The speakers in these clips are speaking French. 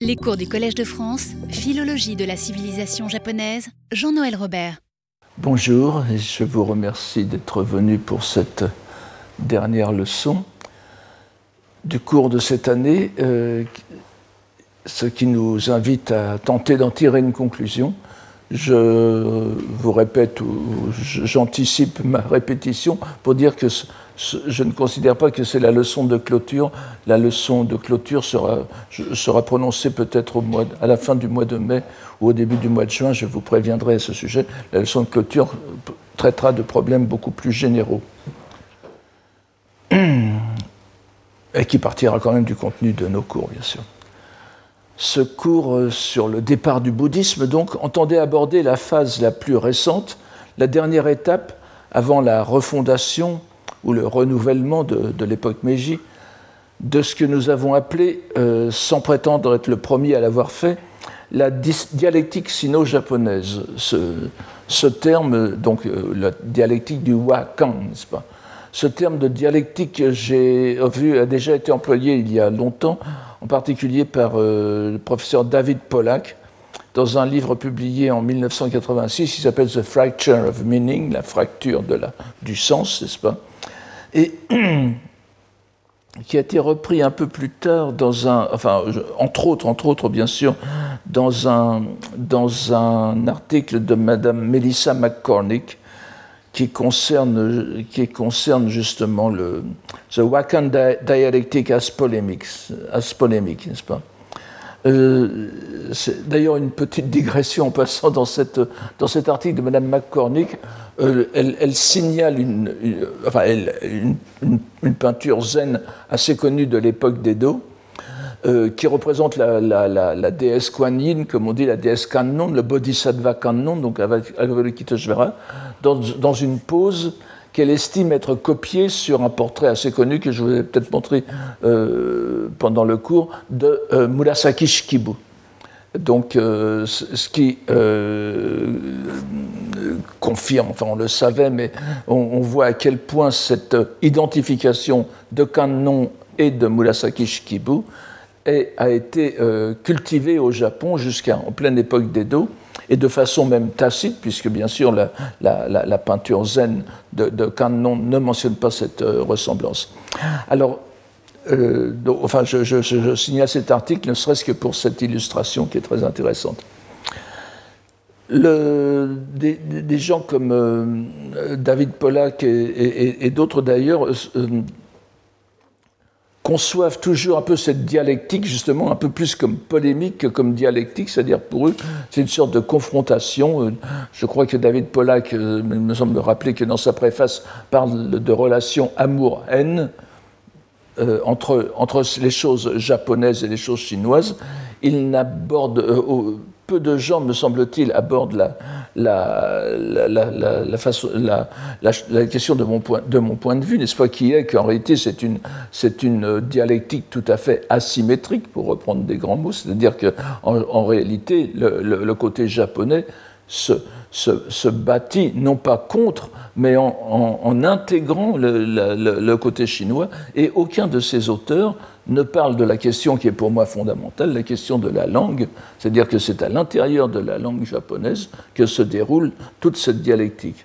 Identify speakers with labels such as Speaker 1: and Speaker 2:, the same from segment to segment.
Speaker 1: Les cours du Collège de France, Philologie de la civilisation japonaise, Jean-Noël Robert.
Speaker 2: Bonjour et je vous remercie d'être venu pour cette dernière leçon du cours de cette année, euh, ce qui nous invite à tenter d'en tirer une conclusion. Je vous répète, ou j'anticipe ma répétition pour dire que je ne considère pas que c'est la leçon de clôture. La leçon de clôture sera, sera prononcée peut-être à la fin du mois de mai ou au début du mois de juin. Je vous préviendrai à ce sujet. La leçon de clôture traitera de problèmes beaucoup plus généraux. Et qui partira quand même du contenu de nos cours, bien sûr. Ce cours euh, sur le départ du bouddhisme, donc, entendait aborder la phase la plus récente, la dernière étape avant la refondation ou le renouvellement de, l'époque Meiji, de ce que nous avons appelé, euh, sans prétendre être le premier à l'avoir fait, la dialectique sino-japonaise. Ce, terme, donc euh, la dialectique du Wakan, n'est-ce pas? Ce terme de dialectique, j'ai vu, a déjà été employé il y a longtemps, en particulier par euh, le professeur David Pollack, dans un livre publié en 1986 qui s'appelle The Fracture of Meaning, la fracture du sens, n'est-ce pas? Et qui a été repris un peu plus tard entre autres, bien sûr, dans un, article de Madame Melissa McCormick qui concerne, qui concerne justement le The Wakan Dialectic as Polemics, as polemic, n'est-ce pas? Euh, c'est d'ailleurs une petite digression en passant dans, dans cet article de Mme McCormick. Euh, elle, signale une, une, peinture zen assez connue de l'époque d'Edo, euh, qui représente la, la, déesse Kuan Yin, comme on dit, la déesse Kannon, le Bodhisattva Kannon, donc Avalokiteshvara, dans, dans une pose qu'elle estime être copiée sur un portrait assez connu que je vous ai peut-être montré euh, pendant le cours de euh, Murasaki Shikibu. Donc, euh, ce qui confirme, enfin on le savait, mais on, voit à quel point cette identification de Kannon et de Murasaki Shikibu a été cultivée au Japon jusqu'en pleine époque d'Edo et de façon même tacite, puisque bien sûr la, peinture zen de, de, ne mentionne pas cette euh, ressemblance. Alors, euh, enfin, je, signale cet article, ne serait-ce que pour cette illustration qui est très intéressante. Des, gens comme euh, David Pollack et d'autres d'ailleurs conçoivent toujours un peu cette dialectique, justement, un peu plus comme polémique que comme dialectique, c'est-à-dire pour eux, c'est une sorte de confrontation. Euh, je crois que David Pollack, euh, me semble rappeler que dans sa préface, parle de relations amour-haine euh, entre, entre les choses japonaises et les choses chinoises. Il n'aborde peu de gens, me semble-t-il, abordent la, question de mon point de, vue, n'est-ce pas, qui est qu'en réalité c'est une, dialectique tout à fait asymétrique, pour reprendre des grands mots, c'est-à-dire qu'en en, réalité le, côté japonais se, bâtit non pas contre, mais en, en intégrant le, côté chinois, et aucun de ces auteurs ne parle de la question qui est pour moi fondamentale, la question de la langue, c'est-à-dire que c'est à l'intérieur de la langue japonaise que se déroule toute cette dialectique.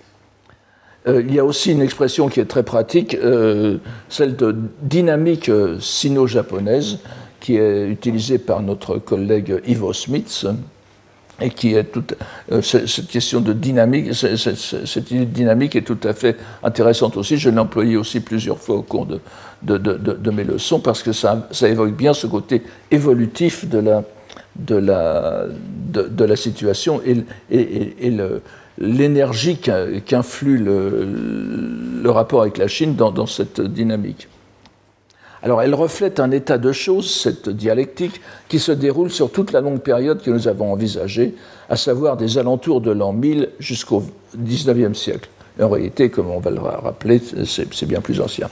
Speaker 2: Euh, il y a aussi une expression qui est très pratique, euh, celle de dynamique euh, sino-japonaise, qui est utilisée par notre collègue Ivo Smith, et qui est toute cette question de dynamique, cette, idée de dynamique est tout à fait intéressante aussi. Je l'ai employée aussi plusieurs fois au cours de, de, mes leçons parce que ça, évoque bien ce côté évolutif de la, de la, de, la situation et, l'énergie qu'influe le, le, rapport avec la Chine dans, dans cette dynamique. Alors elle reflète un état de choses, cette dialectique, qui se déroule sur toute la longue période que nous avons envisagée, à savoir des alentours de l'an 1000 jusqu'au XIXe siècle. En réalité, comme on va le rappeler, c'est bien plus ancien.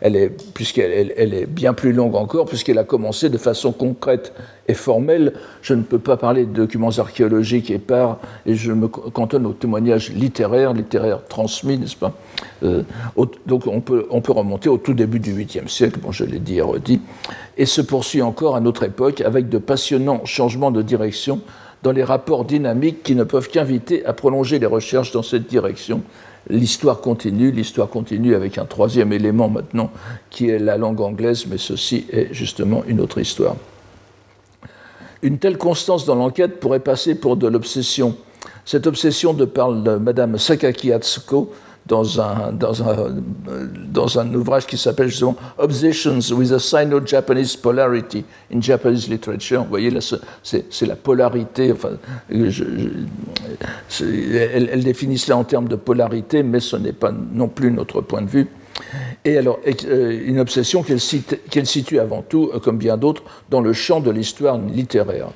Speaker 2: Elle est, puisqu'elle elle, est bien plus longue encore, puisqu'elle a commencé de façon concrète et formelle. Je ne peux pas parler de documents archéologiques épars, et je me cantonne aux témoignages littéraires, littéraires transmis, n'est-ce pas? Euh, Donc on peut, on peut remonter au tout début du 8e siècle, bon, je l'ai dit et redit, et se poursuit encore à notre époque avec de passionnants changements de direction dans les rapports dynamiques qui ne peuvent qu'inviter à prolonger les recherches dans cette direction. L'histoire continue, l'histoire continue avec un troisième élément maintenant qui est la langue anglaise, mais ceci est justement une autre histoire. Une telle constance dans l'enquête pourrait passer pour de l'obsession. Cette obsession de de Madame Sakaki Atsuko, dans un, dans un, dans un ouvrage qui s'appelle Obsessions with a Sino-Japanese Polarity in Japanese Literature. Vous voyez, c'est la polarité. Enfin, je, elle, définit cela en termes de polarité, mais ce n'est pas non plus notre point de vue. Et alors, euh, une obsession qu'elle situe avant tout, euh, comme bien d'autres, dans le champ de l'histoire littéraire.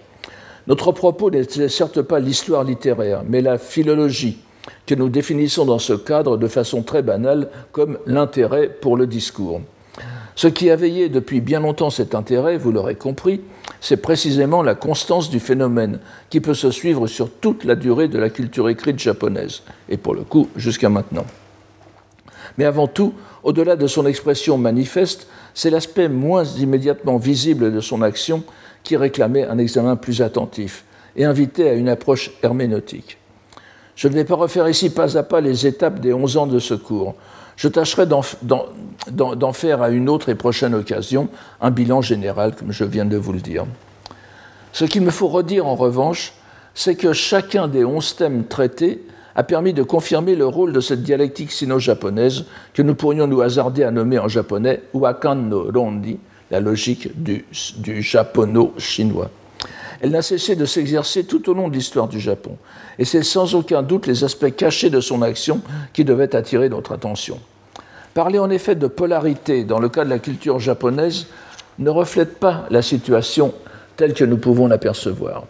Speaker 2: Notre propos n'est certes pas l'histoire littéraire, mais la philologie que nous définissons dans ce cadre de façon très banale comme l'intérêt pour le discours. Ce qui a veillé depuis bien longtemps cet intérêt, vous l'aurez compris, c'est précisément la constance du phénomène qui peut se suivre sur toute la durée de la culture écrite japonaise, et pour le coup jusqu'à maintenant. Mais avant tout, au-delà de son expression manifeste, c'est l'aspect moins immédiatement visible de son action qui réclamait un examen plus attentif et invitait à une approche herméneutique. Je ne vais pas refaire ici pas à pas les étapes des 11 ans de ce cours. Je tâcherai d'en faire à une autre et prochaine occasion un bilan général, comme je viens de vous le dire. Ce qu'il me faut redire en revanche, c'est que chacun des 11 thèmes traités a permis de confirmer le rôle de cette dialectique sino-japonaise que nous pourrions nous hasarder à nommer en japonais Wakan no Rondi, la logique du, du japono-chinois. Elle n'a cessé de s'exercer tout au long de l'histoire du Japon, et c'est sans aucun doute les aspects cachés de son action qui devaient attirer notre attention. Parler en effet de polarité dans le cas de la culture japonaise ne reflète pas la situation telle que nous pouvons l'apercevoir.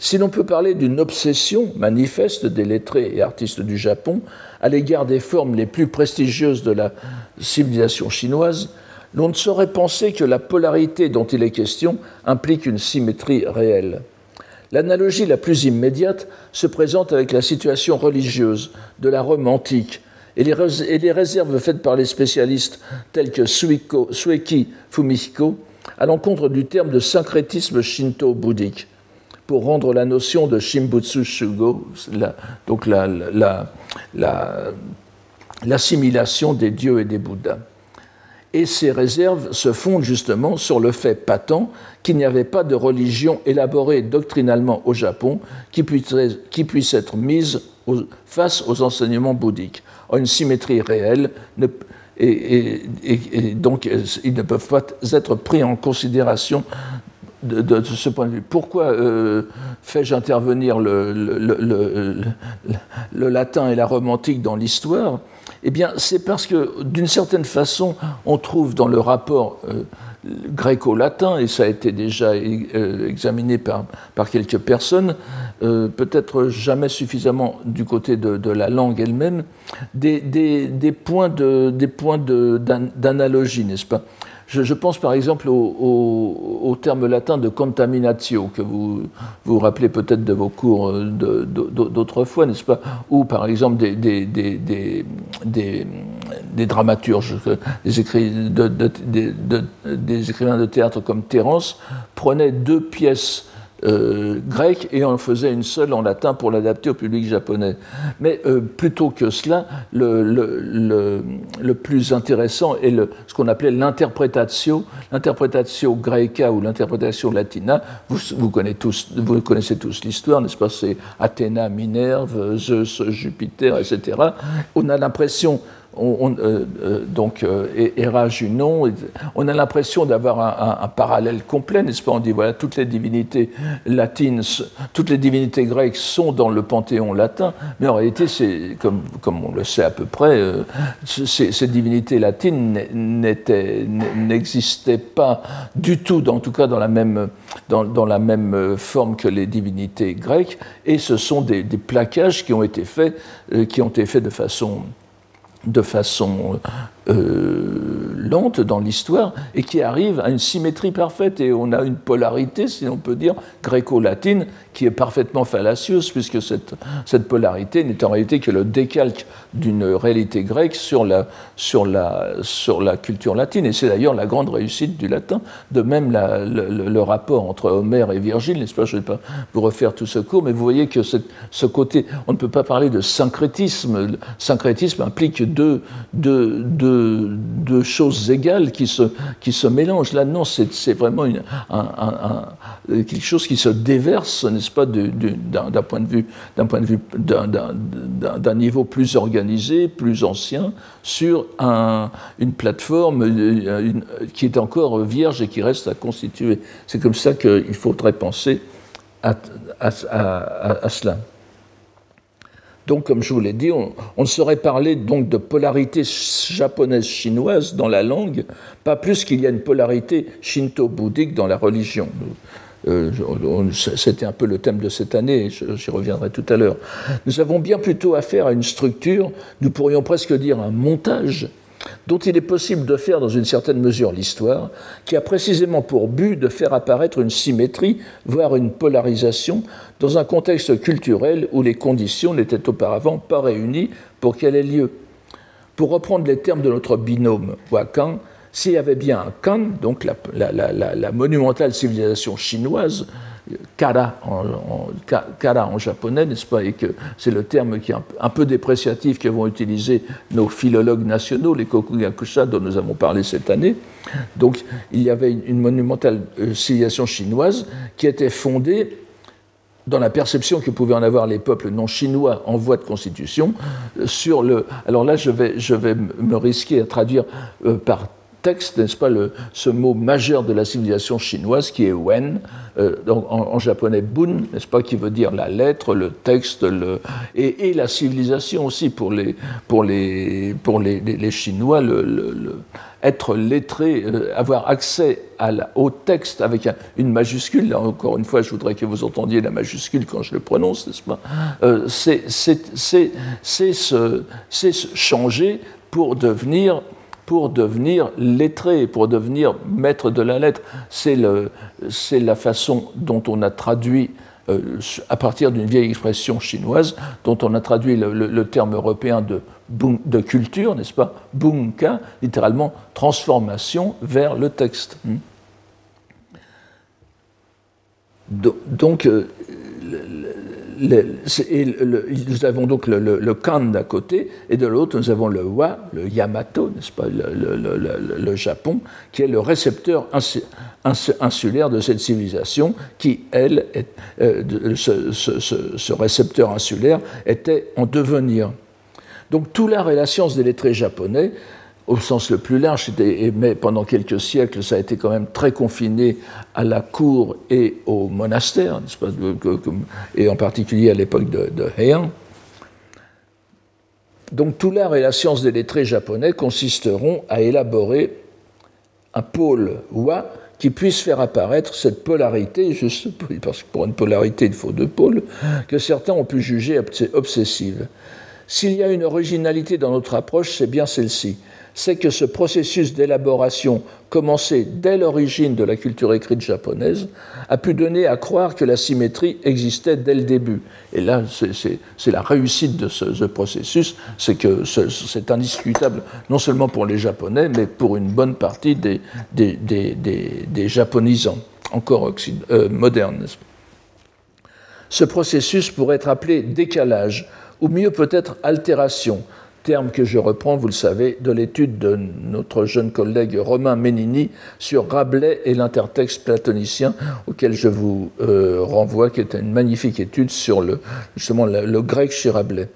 Speaker 2: Si l'on peut parler d'une obsession manifeste des lettrés et artistes du Japon à l'égard des formes les plus prestigieuses de la civilisation chinoise, l'on ne saurait penser que la polarité dont il est question implique une symétrie réelle. L'analogie la plus immédiate se présente avec la situation religieuse de la Rome antique et les, réserves faites par les spécialistes tels que Sueki Fumiko à l'encontre du terme de syncrétisme shinto-bouddhique pour rendre la notion de Shimbutsu Shugo, donc l'assimilation des dieux et des Bouddhas et ces réserves se fondent justement sur le fait patent qu'il n'y avait pas de religion élaborée doctrinalement au Japon qui puisse, être mise face aux enseignements bouddhiques. Une symétrie réelle, et, donc ils ne peuvent pas être pris en considération de, ce point de vue. Pourquoi euh, fais-je intervenir le, le, latin et la romantique dans l'histoire? Eh bien, c'est parce que, d'une certaine façon, on trouve dans le rapport euh, gréco-latin, et ça a été déjà euh, examiné par, quelques personnes, euh, peut-être jamais suffisamment du côté de, la langue elle-même, des, points d'analogie, n'est-ce pas? Je, pense par exemple au, terme latin de contaminatio, que vous vous rappelez peut-être de vos cours euh, d'autrefois, n'est-ce pas Ou par exemple des, dramaturges, des, écrivains de théâtre comme Terence prenaient deux pièces euh, grec et on faisait une seule en latin pour l'adapter au public japonais. Mais euh, plutôt que cela, le, plus intéressant est ce qu'on appelait l'interpretatio, l'interpretatio greca ou l'interpretatio latina. Vous, vous connaissez tous l'histoire, n'est-ce pas? C'est Athéna, Minerve, Zeus, Jupiter, etc. On a l'impression on, euh, euh, donc Hera Junon, on a l'impression d'avoir un, parallèle complet, n'est-ce pas? On dit voilà toutes les divinités latines, toutes les divinités grecques sont dans le panthéon latin, mais en réalité, comme, on le sait à peu près, ces, divinités latines n'existaient pas du tout, en tout cas dans la même dans, dans, la même forme que les divinités grecques, et ce sont des, des plaquages qui ont été faits, qui ont été faits de façon de façon euh, lente dans l'histoire et qui arrive à une symétrie parfaite. Et on a une polarité, si on peut dire, gréco-latine qui est parfaitement fallacieuse, puisque cette, cette polarité n'est en réalité que le décalque d'une réalité grecque sur la, sur, la, sur la culture latine. Et c'est d'ailleurs la grande réussite du latin. De même, le, rapport entre Homère et Virgile, n'est-ce pas? Je ne vais pas vous refaire tout ce cours, mais vous voyez que ce côté, on ne peut pas parler de syncrétisme. Le syncrétisme implique deux, deux, deux deux, choses égales qui se, qui se mélangent. Là, non, c'est vraiment quelque chose qui se déverse, n'est-ce pas, d'un point de vue, d'un point de vue, d'un niveau plus organisé, plus ancien, sur un, une plateforme une, qui est encore vierge et qui reste à constituer. C'est comme ça qu'il faudrait penser à cela. Donc, comme je vous l'ai dit, on, ne saurait parler donc de polarité japonaise-chinoise dans la langue, pas plus qu'il y a une polarité shinto-bouddhique dans la religion. Euh, c'était un peu le thème de cette année, j'y reviendrai tout à l'heure. Nous avons bien plutôt affaire à une structure, nous pourrions presque dire un montage, dont il est possible de faire dans une certaine mesure l'histoire, qui a précisément pour but de faire apparaître une symétrie, voire une polarisation, dans un contexte culturel où les conditions n'étaient auparavant pas réunies pour qu'elle ait lieu. Pour reprendre les termes de notre binôme Wakan, s'il y avait bien un Kan, donc la, la monumentale civilisation chinoise, kara en, kara en japonais, n'est-ce pas, et que c'est le terme qui est un, peu dépréciatif que vont utiliser nos philologues nationaux, les Kokugakusha dont nous avons parlé cette année. Donc il y avait une, monumentale euh, civilisation chinoise qui était fondée dans la perception que pouvaient en avoir les peuples non chinois en voie de constitution, euh, sur le. Alors là, je vais, je vais me risquer à traduire euh, par texte, n'est-ce pas, le, ce mot majeur de la civilisation chinoise qui est wen, euh, donc en, japonais bun, n'est-ce pas, qui veut dire la lettre, le texte, le, et, la civilisation aussi pour les, pour les, pour les, les, Chinois, être lettré, euh, avoir accès au texte avec une majuscule, là encore une fois, je voudrais que vous entendiez la majuscule quand je le prononce, n'est-ce pas. Euh, C'est changer pour devenir pour devenir lettré, pour devenir maître de la lettre. C'est la façon dont on a traduit, euh, à partir d'une vieille expression chinoise, dont on a traduit le, terme européen de, de culture, n'est-ce pas? Bunka, littéralement transformation vers le texte. Hmm. Donc, euh, nous avons donc le, kan d'un côté, et de l'autre, nous avons le wa, le Yamato, n'est-ce pas, le, Japon, qui est le récepteur insulaire de cette civilisation, qui, elle, euh, ce, récepteur insulaire était en devenir. Donc tout l'art et la science des lettrés japonais au sens le plus large, mais pendant quelques siècles, ça a été quand même très confiné à la cour et au monastère, et en particulier à l'époque de, Heian. Donc tout l'art et la science des lettrés japonais consisteront à élaborer un pôle wa qui puisse faire apparaître cette polarité, parce que pour une polarité il faut deux pôles, que certains ont pu juger obsessive. S'il y a une originalité dans notre approche, c'est bien celle-ci c'est que ce processus d'élaboration commencé dès l'origine de la culture écrite japonaise a pu donner à croire que la symétrie existait dès le début. Et là, c'est la réussite de ce, processus, c'est que c'est indiscutable non seulement pour les Japonais, mais pour une bonne partie des, des, japonisants, encore euh, modernes. Ce processus pourrait être appelé décalage, ou mieux peut-être altération, terme que je reprends, vous le savez, de l'étude de notre jeune collègue Romain Ménini sur Rabelais et l'intertexte platonicien, auquel je vous euh, renvoie, qui est une magnifique étude sur le, justement le, grec chez Rabelais.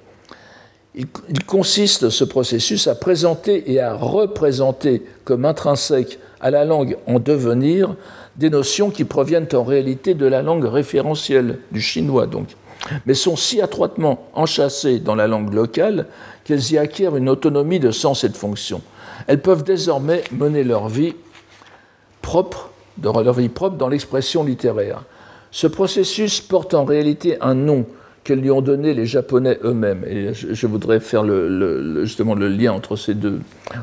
Speaker 2: il, consiste, ce processus, à présenter et à représenter comme intrinsèques à la langue en devenir des notions qui proviennent en réalité de la langue référentielle, du chinois donc, mais sont si étroitement enchâssées dans la langue locale qu'elles y acquièrent une autonomie de sens et de fonction. Elles peuvent désormais mener leur vie propre, leur vie propre dans l'expression littéraire. Ce processus porte en réalité un nom que lui ont donné les Japonais eux-mêmes. Et je, voudrais faire justement le lien entre ces deux,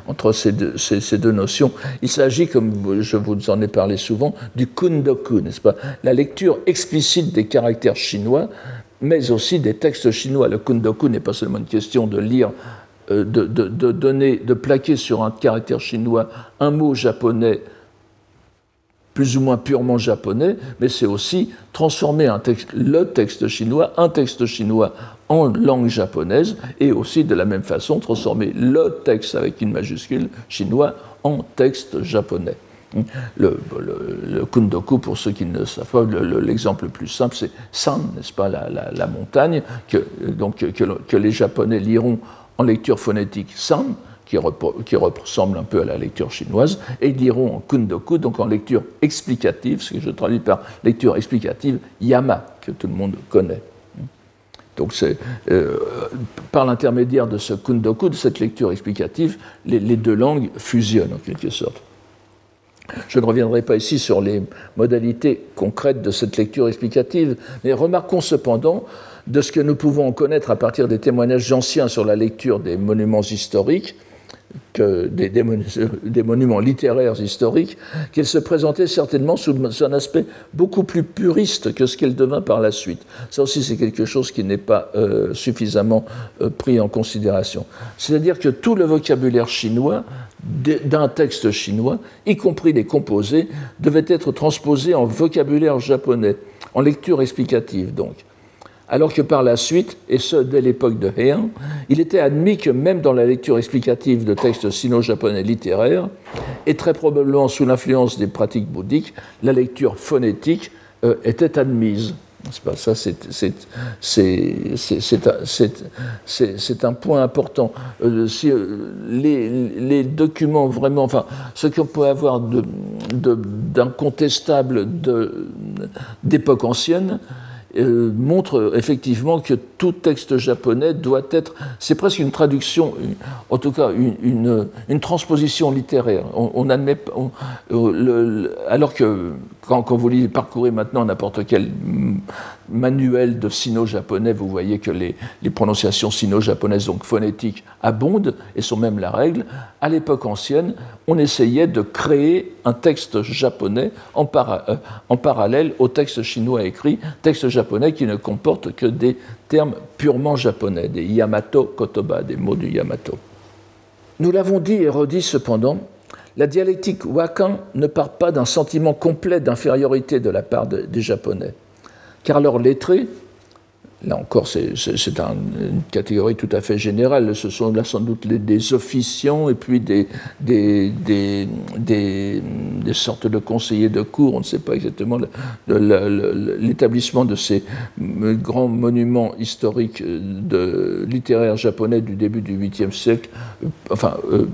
Speaker 2: entre ces deux, ces, deux notions. Il s'agit, comme je vous en ai parlé souvent, du kundoku, n'est-ce pas? La lecture explicite des caractères chinois, mais aussi des textes chinois. Le kundoku n'est pas seulement une question de lire euh, de, donner, de plaquer sur un caractère chinois un mot japonais plus ou moins purement japonais, mais c'est aussi transformer le texte chinois, un texte chinois en langue japonaise, et aussi de la même façon transformer le texte avec une majuscule chinois en texte japonais. Le, kundoku, pour ceux qui ne savent pas, l'exemple le, plus simple, c'est San, n'est-ce pas, la, montagne, que, donc, que, les Japonais liront en lecture phonétique San, qui, ressemble un peu à la lecture chinoise, et ils liront en kundoku, donc en lecture explicative, ce que je traduis par lecture explicative, yama, que tout le monde connaît. Donc euh, par l'intermédiaire de ce kundoku, de cette lecture explicative, les, deux langues fusionnent en quelque sorte. Je ne reviendrai pas ici sur les modalités concrètes de cette lecture explicative, mais remarquons cependant de ce que nous pouvons en connaître à partir des témoignages anciens sur la lecture des monuments historiques, que des, monuments littéraires historiques, qu'elle se présentait certainement sous un aspect beaucoup plus puriste que ce qu'elle devint par la suite. Ça aussi, c'est quelque chose qui n'est pas euh, suffisamment euh, pris en considération. C'est-à-dire que tout le vocabulaire chinois d'un texte chinois, y compris les composés, devait être transposé en vocabulaire japonais, en lecture explicative donc alors que par la suite, et ce dès l'époque de Heian, il était admis que même dans la lecture explicative de textes sino-japonais littéraires, et très probablement sous l'influence des pratiques bouddhiques, la lecture phonétique euh, était admise. Pas, ça, c'est un point important. Euh, euh, les, documents vraiment, enfin, ce qu'on peut avoir d'incontestable d'époque ancienne, euh, montre effectivement que tout texte japonais doit être, c'est presque une traduction, en tout cas une, une, transposition littéraire. On, admet, euh, alors que quand, quand vous parcourez maintenant n'importe quel manuel de sino-japonais, vous voyez que les, prononciations sino-japonaises, donc phonétiques, abondent et sont même la règle. À l'époque ancienne, on essayait de créer un texte japonais en, euh, en parallèle au texte chinois écrit, texte japonais qui ne comporte que des termes purement japonais, des Yamato Kotoba, des mots du Yamato. Nous l'avons dit et redit cependant, la dialectique wakan ne part pas d'un sentiment complet d'infériorité de la part des Japonais car leurs lettrés, là encore c'est une catégorie tout à fait générale, ce sont là sans doute des officiants et puis des, sortes de conseillers de cour, on ne sait pas exactement l'établissement de ces grands monuments historiques de littéraires japonais du début du 8e siècle, enfin euh,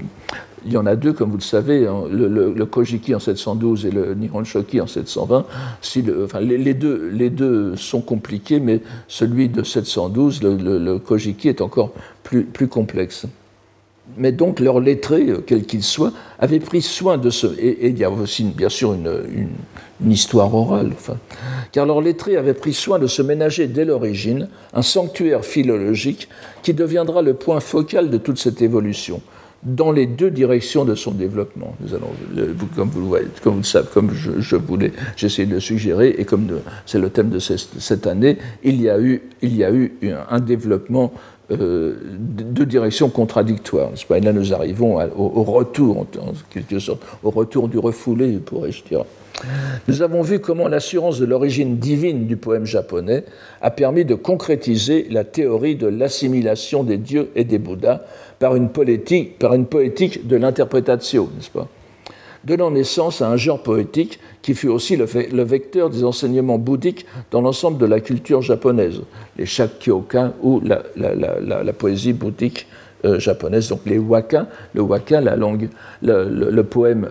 Speaker 2: il y en a deux, comme vous le savez, hein, le, Kojiki en 712 et le Nihon Shoki en 720. Si enfin, les, deux, sont compliqués, mais celui de 712, le, Kojiki, est encore plus, complexe. Mais donc, leurs lettrés, euh, quels qu'ils soient, avaient pris soin de ce. Et, il y a aussi, bien sûr, une, histoire orale. Car leurs lettrés avaient pris soin de se ménager dès l'origine un sanctuaire philologique qui deviendra le point focal de toute cette évolution dans les deux directions de son développement. Comme vous le savez, comme je, voulais, j'essaie de le suggérer, et comme c'est le thème de cette année, il y a eu, un développement euh, de directions contradictoires. Et là, nous arrivons au, retour, en, quelque sorte, au retour du refoulé, pourrais-je dire. Nous avons vu comment l'assurance de l'origine divine du poème japonais a permis de concrétiser la théorie de l'assimilation des dieux et des bouddhas par une, politique, par une poétique de l'interprétation, n'est-ce pas? Donnant naissance à un genre poétique qui fut aussi le, vecteur des enseignements bouddhiques dans l'ensemble de la culture japonaise, les shakkyokan ou la, poésie bouddhique euh, japonaise, donc les waka, le waka, la langue, le poème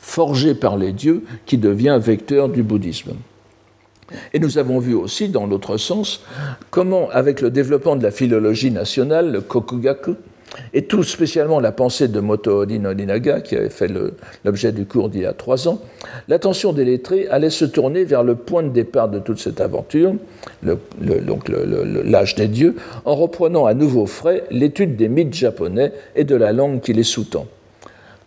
Speaker 2: forgé par les dieux qui devient vecteur du bouddhisme. Et nous avons vu aussi, dans l'autre sens, comment, avec le développement de la philologie nationale, le kokugaku, et tout spécialement la pensée de Motoori Norinaga, qui avait fait l'objet du cours d'il y a trois ans, l'attention des lettrés allait se tourner vers le point de départ de toute cette aventure, l'âge des dieux, en reprenant à nouveau frais l'étude des mythes japonais et de la langue qui les sous-tend.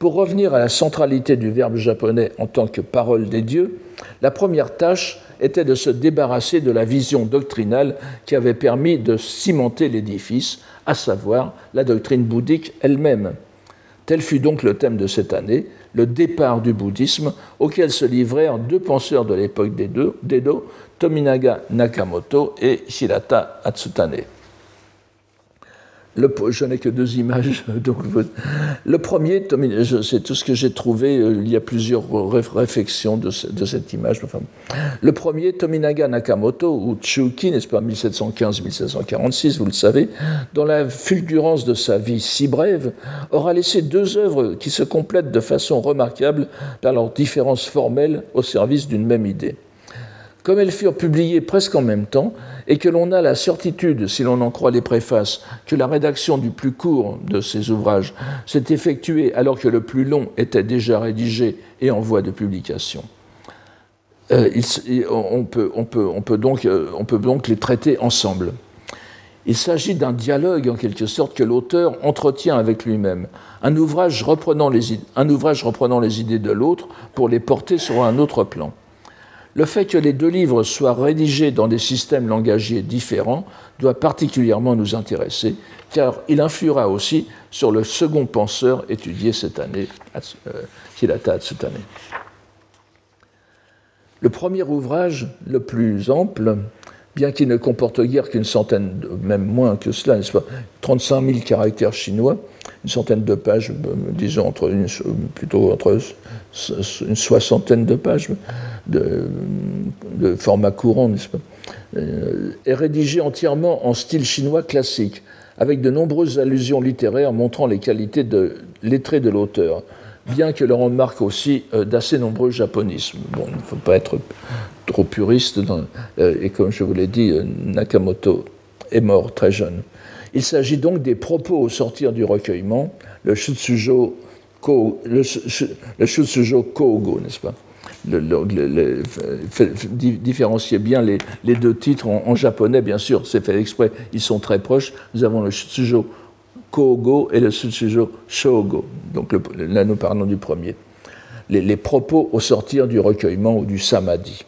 Speaker 2: Pour revenir à la centralité du verbe japonais en tant que parole des dieux, la première tâche était de se débarrasser de la vision doctrinale qui avait permis de cimenter l'édifice, à savoir la doctrine bouddhique elle-même. Tel fut donc le thème de cette année, le départ du bouddhisme, auquel se livrèrent deux penseurs de l'époque d'Edo, Tominaga Nakamoto et Shirata Atsutane je n'ai que deux images. Donc, le premier, c'est tout ce que j'ai trouvé. Euh, il y a plusieurs réflexions de, cette image. le premier, Tominaga Nakamoto, ou Chuki, n'est-ce pas, 1715-1746, vous le savez, dans la fulgurance de sa vie si brève, aura laissé deux œuvres qui se complètent de façon remarquable par leurs différences formelles au service d'une même idée. Comme elles furent publiées presque en même temps, et que l'on a la certitude, si l'on en croit les préfaces, que la rédaction du plus court de ces ouvrages s'est effectuée alors que le plus long était déjà rédigé et en voie de publication. On, peut, donc, les traiter ensemble. Il s'agit d'un dialogue, en quelque sorte, que l'auteur entretient avec lui-même, un, un ouvrage reprenant les idées de l'autre pour les porter sur un autre plan. Le fait que les deux livres soient rédigés dans des systèmes langagiers différents doit particulièrement nous intéresser, car il influera aussi sur le second penseur étudié cette année, Hirata cette année. Le premier ouvrage, le plus ample, bien qu'il ne comporte guère qu'une centaine, même moins que cela, n'est-ce pas, 35 000 caractères chinois, une centaine de pages, disons entre plutôt entre une soixantaine de pages de, format courant, n'est-ce pas, euh, est rédigé entièrement en style chinois classique, avec de nombreuses allusions littéraires montrant les qualités de lettrées de l'auteur, bien que l'on remarque aussi euh, d'assez nombreux japonismes. Bon, il ne faut pas être trop puriste, euh, et comme je vous l'ai dit, Nakamoto est mort très jeune. Il s'agit donc des propos au sortir du recueillement, le Shutsujo, Ko, Kogo, n'est-ce pas? Le, différencier bien les, deux titres en, japonais, bien sûr, c'est fait exprès, ils sont très proches. Nous avons le Shutsujo Kogo et le Shutsujo Shogo. Donc là, nous parlons du premier. Les propos au sortir du recueillement ou du samadhi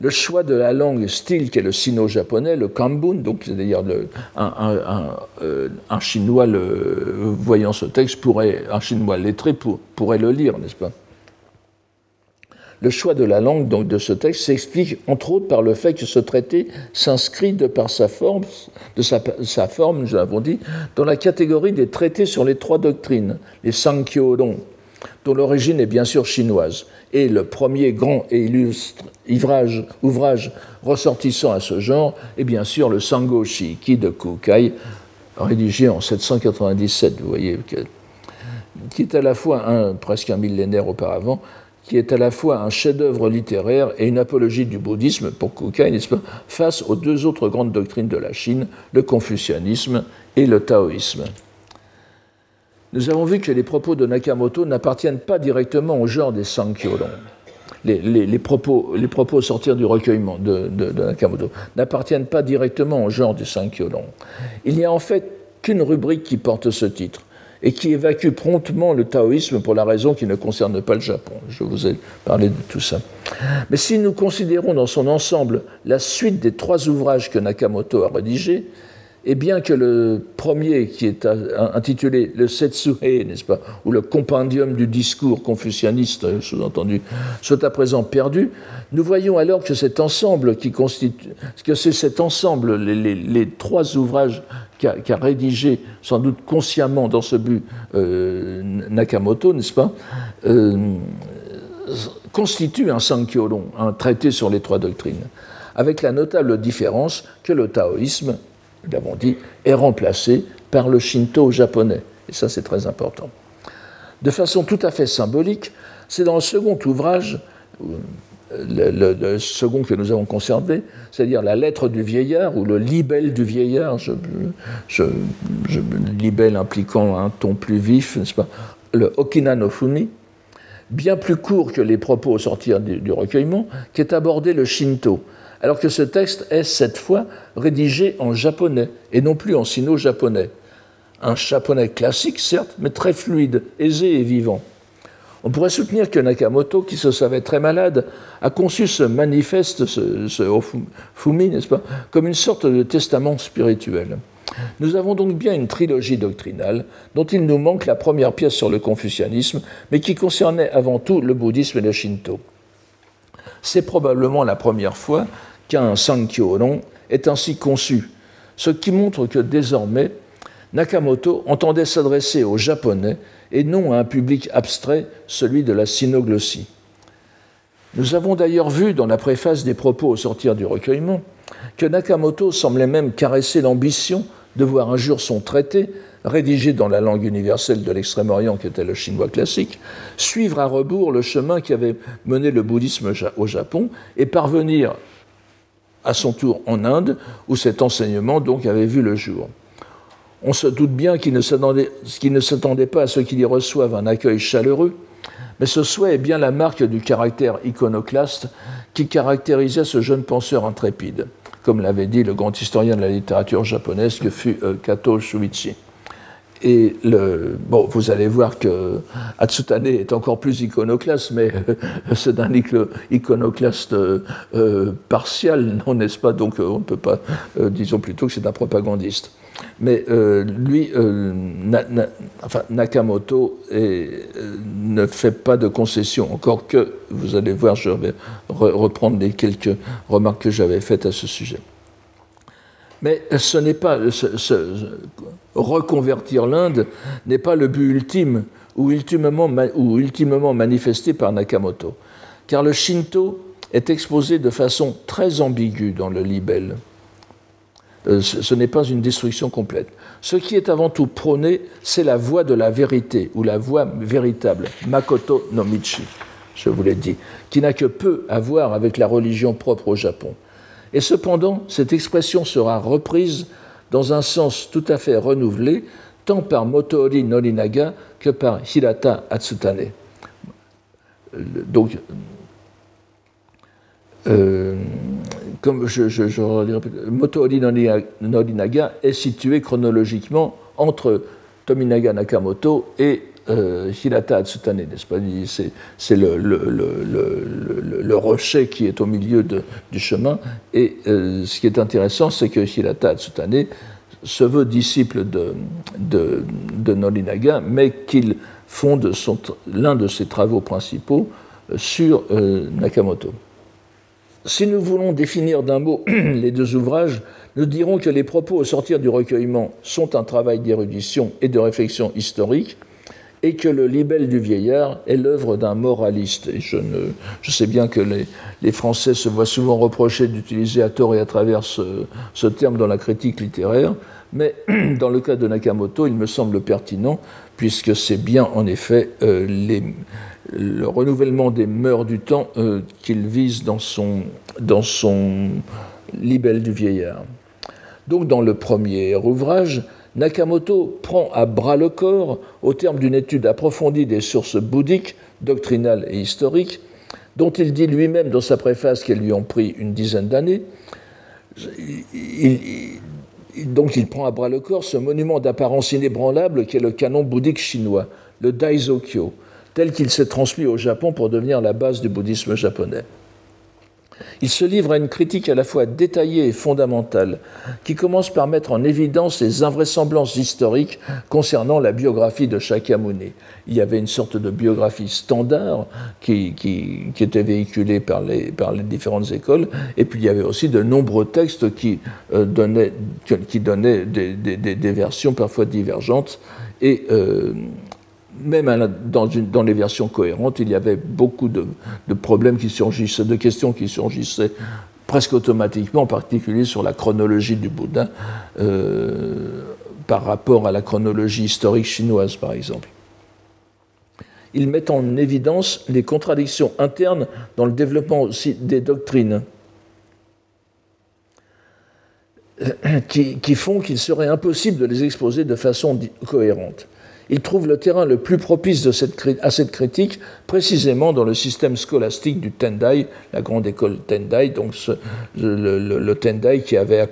Speaker 2: le choix de la langue style qui est le sino-japonais, le kambun, donc c'est-à-dire euh, un, chinois voyant ce texte pourrait, un chinois lettré pourrait le lire, n'est-ce pas? Le choix de la langue donc, de ce texte s'explique entre autres par le fait que ce traité s'inscrit de par sa forme, de sa, forme, nous l'avons dit, dans la catégorie des traités sur les trois doctrines, les Sankyōdon, dont l'origine est bien sûr chinoise, et le premier grand et illustre ouvrage, ressortissant à ce genre est bien sûr le Sango Shiki de Kukai, rédigé en 797, vous voyez, qui est à la fois un, presque un millénaire auparavant, qui est à la fois un chef-d'œuvre littéraire et une apologie du bouddhisme pour Kukai, face aux deux autres grandes doctrines de la Chine, le confucianisme et le taoïsme. Nous avons vu que les propos de Nakamoto n'appartiennent pas directement au genre des Sankyōdon. Les, propos, les propos sortir du recueillement de, Nakamoto n'appartiennent pas directement au genre des Sankyōdon. Il n'y a en fait qu'une rubrique qui porte ce titre et qui évacue promptement le taoïsme pour la raison qui ne concerne pas le Japon. Je vous ai parlé de tout ça. Mais si nous considérons dans son ensemble la suite des trois ouvrages que Nakamoto a rédigés, et bien que le premier, qui est intitulé le Setsuhei, n'est-ce pas, ou le compendium du discours confucianiste, sous-entendu, soit à présent perdu, nous voyons alors que cet ensemble que c'est cet ensemble, les, trois ouvrages qu'a rédigé sans doute consciemment dans ce but Nakamoto, n'est-ce pas, constitue un Sankyolon, un traité sur les trois doctrines, avec la notable différence que le taoïsme, nous l'avons dit, est remplacé par le Shinto japonais. Et ça, c'est très important. De façon tout à fait symbolique, c'est dans le second ouvrage, le, second que nous avons conservé, c'est-à-dire la lettre du vieillard ou le libelle du vieillard, je, libelle impliquant un ton plus vif, n'est-ce pas, le Okina bien plus court que les propos au sortir du, recueillement, qui est abordé le Shinto, alors que ce texte est cette fois rédigé en japonais et non plus en sino-japonais. Un japonais classique, certes, mais très fluide, aisé et vivant. On pourrait soutenir que Nakamoto, qui se savait très malade, a conçu ce manifeste, ce, ce Fumi, n'est-ce pas, comme une sorte de testament spirituel. Nous avons donc bien une trilogie doctrinale dont il nous manque la première pièce sur le confucianisme, mais qui concernait avant tout le bouddhisme et le shinto. C'est probablement la première fois qu'un Sankyo-ron est ainsi conçu, ce qui montre que désormais Nakamoto entendait s'adresser aux Japonais et non à un public abstrait, celui de la synoglossie. Nous avons d'ailleurs vu dans la préface des propos au sortir du recueillement que Nakamoto semblait même caresser l'ambition de voir un jour son traité, rédigé dans la langue universelle de l'Extrême-Orient qui était le chinois classique, suivre à rebours le chemin qui avait mené le bouddhisme au Japon et parvenir à son tour en Inde, où cet enseignement donc avait vu le jour. On se doute bien qu'il ne s'attendait pas à ce qu'il y reçoive un accueil chaleureux, mais ce souhait est bien la marque du caractère iconoclaste qui caractérisait ce jeune penseur intrépide comme l'avait dit le grand historien de la littérature japonaise que fut euh, Kato Shuichi. Et bon, vous allez voir que Atsutane est encore plus iconoclaste, mais c'est un iconoclaste euh, partial, non, n'est-ce pas? Donc on ne peut pas, euh, disons plutôt que c'est un propagandiste. Mais lui, enfin, Nakamoto ne fait pas de concessions, encore que, vous allez voir, je vais reprendre les quelques remarques que j'avais faites à ce sujet. Mais ce n'est pas reconvertir l'Inde n'est pas le but ultime ou ultimement, manifesté par Nakamoto, car le Shinto est exposé de façon très ambiguë dans le libelle. Euh, ce n'est pas une destruction complète. Ce qui est avant tout prôné, c'est la voie de la vérité, ou la voie véritable, Makoto no Michi, je vous l'ai dit, qui n'a que peu à voir avec la religion propre au Japon. Et cependant, cette expression sera reprise dans un sens tout à fait renouvelé, tant par Motoori Norinaga que par Hirata Atsutane. Donc, euh, comme je, je, je Motoori Norinaga est situé chronologiquement entre Tominaga Nakamoto et euh, Hirata Atsutane, n'est-ce pas C'est le, rocher qui est au milieu du chemin. Et euh, ce qui est intéressant, c'est que Hirata Atsutane se veut disciple de, de, Norinaga, mais qu'il fonde l'un de ses travaux principaux euh, sur Nakamoto. Si nous voulons définir d'un mot les deux ouvrages, nous dirons que les propos au sortir du recueillement sont un travail d'érudition et de réflexion historique, et que le libelle du vieillard est l'œuvre d'un moraliste. Je, sais bien que les, Français se voient souvent reprocher d'utiliser à tort et à travers ce, terme dans la critique littéraire, mais dans le cas de Nakamoto, il me semble pertinent, puisque c'est bien en effet euh, le renouvellement des mœurs du temps euh, qu'il vise dans dans son libelle du vieillard. Donc dans le premier ouvrage, Nakamoto prend à bras le corps, au terme d'une étude approfondie des sources bouddhiques, doctrinales et historiques, dont il dit lui-même dans sa préface qu'elles lui ont pris une dizaine d'années, donc il prend à bras le corps ce monument d'apparence inébranlable qu'est le canon bouddhique chinois, le Daizokyo, tel qu'il s'est transmis au Japon pour devenir la base du bouddhisme japonais. Il se livre à une critique à la fois détaillée et fondamentale, qui commence par mettre en évidence les invraisemblances historiques concernant la biographie de Shakyamuni. Il y avait une sorte de biographie standard qui, était véhiculée par les, différentes écoles, et puis il y avait aussi de nombreux textes qui euh, donnaient, des, versions parfois divergentes. Euh, même dans, dans, les versions cohérentes, il y avait beaucoup de, problèmes qui surgissaient, de questions qui surgissaient presque automatiquement, en particulier sur la chronologie du Bouddha euh, par rapport à la chronologie historique chinoise, par exemple. Ils mettent en évidence les contradictions internes dans le développement aussi des doctrines, qui, qui font qu'il serait impossible de les exposer de façon cohérente il trouve le terrain le plus propice à cette critique précisément dans le système scolastique du Tendai, la grande école Tendai, donc le, Tendai qui avait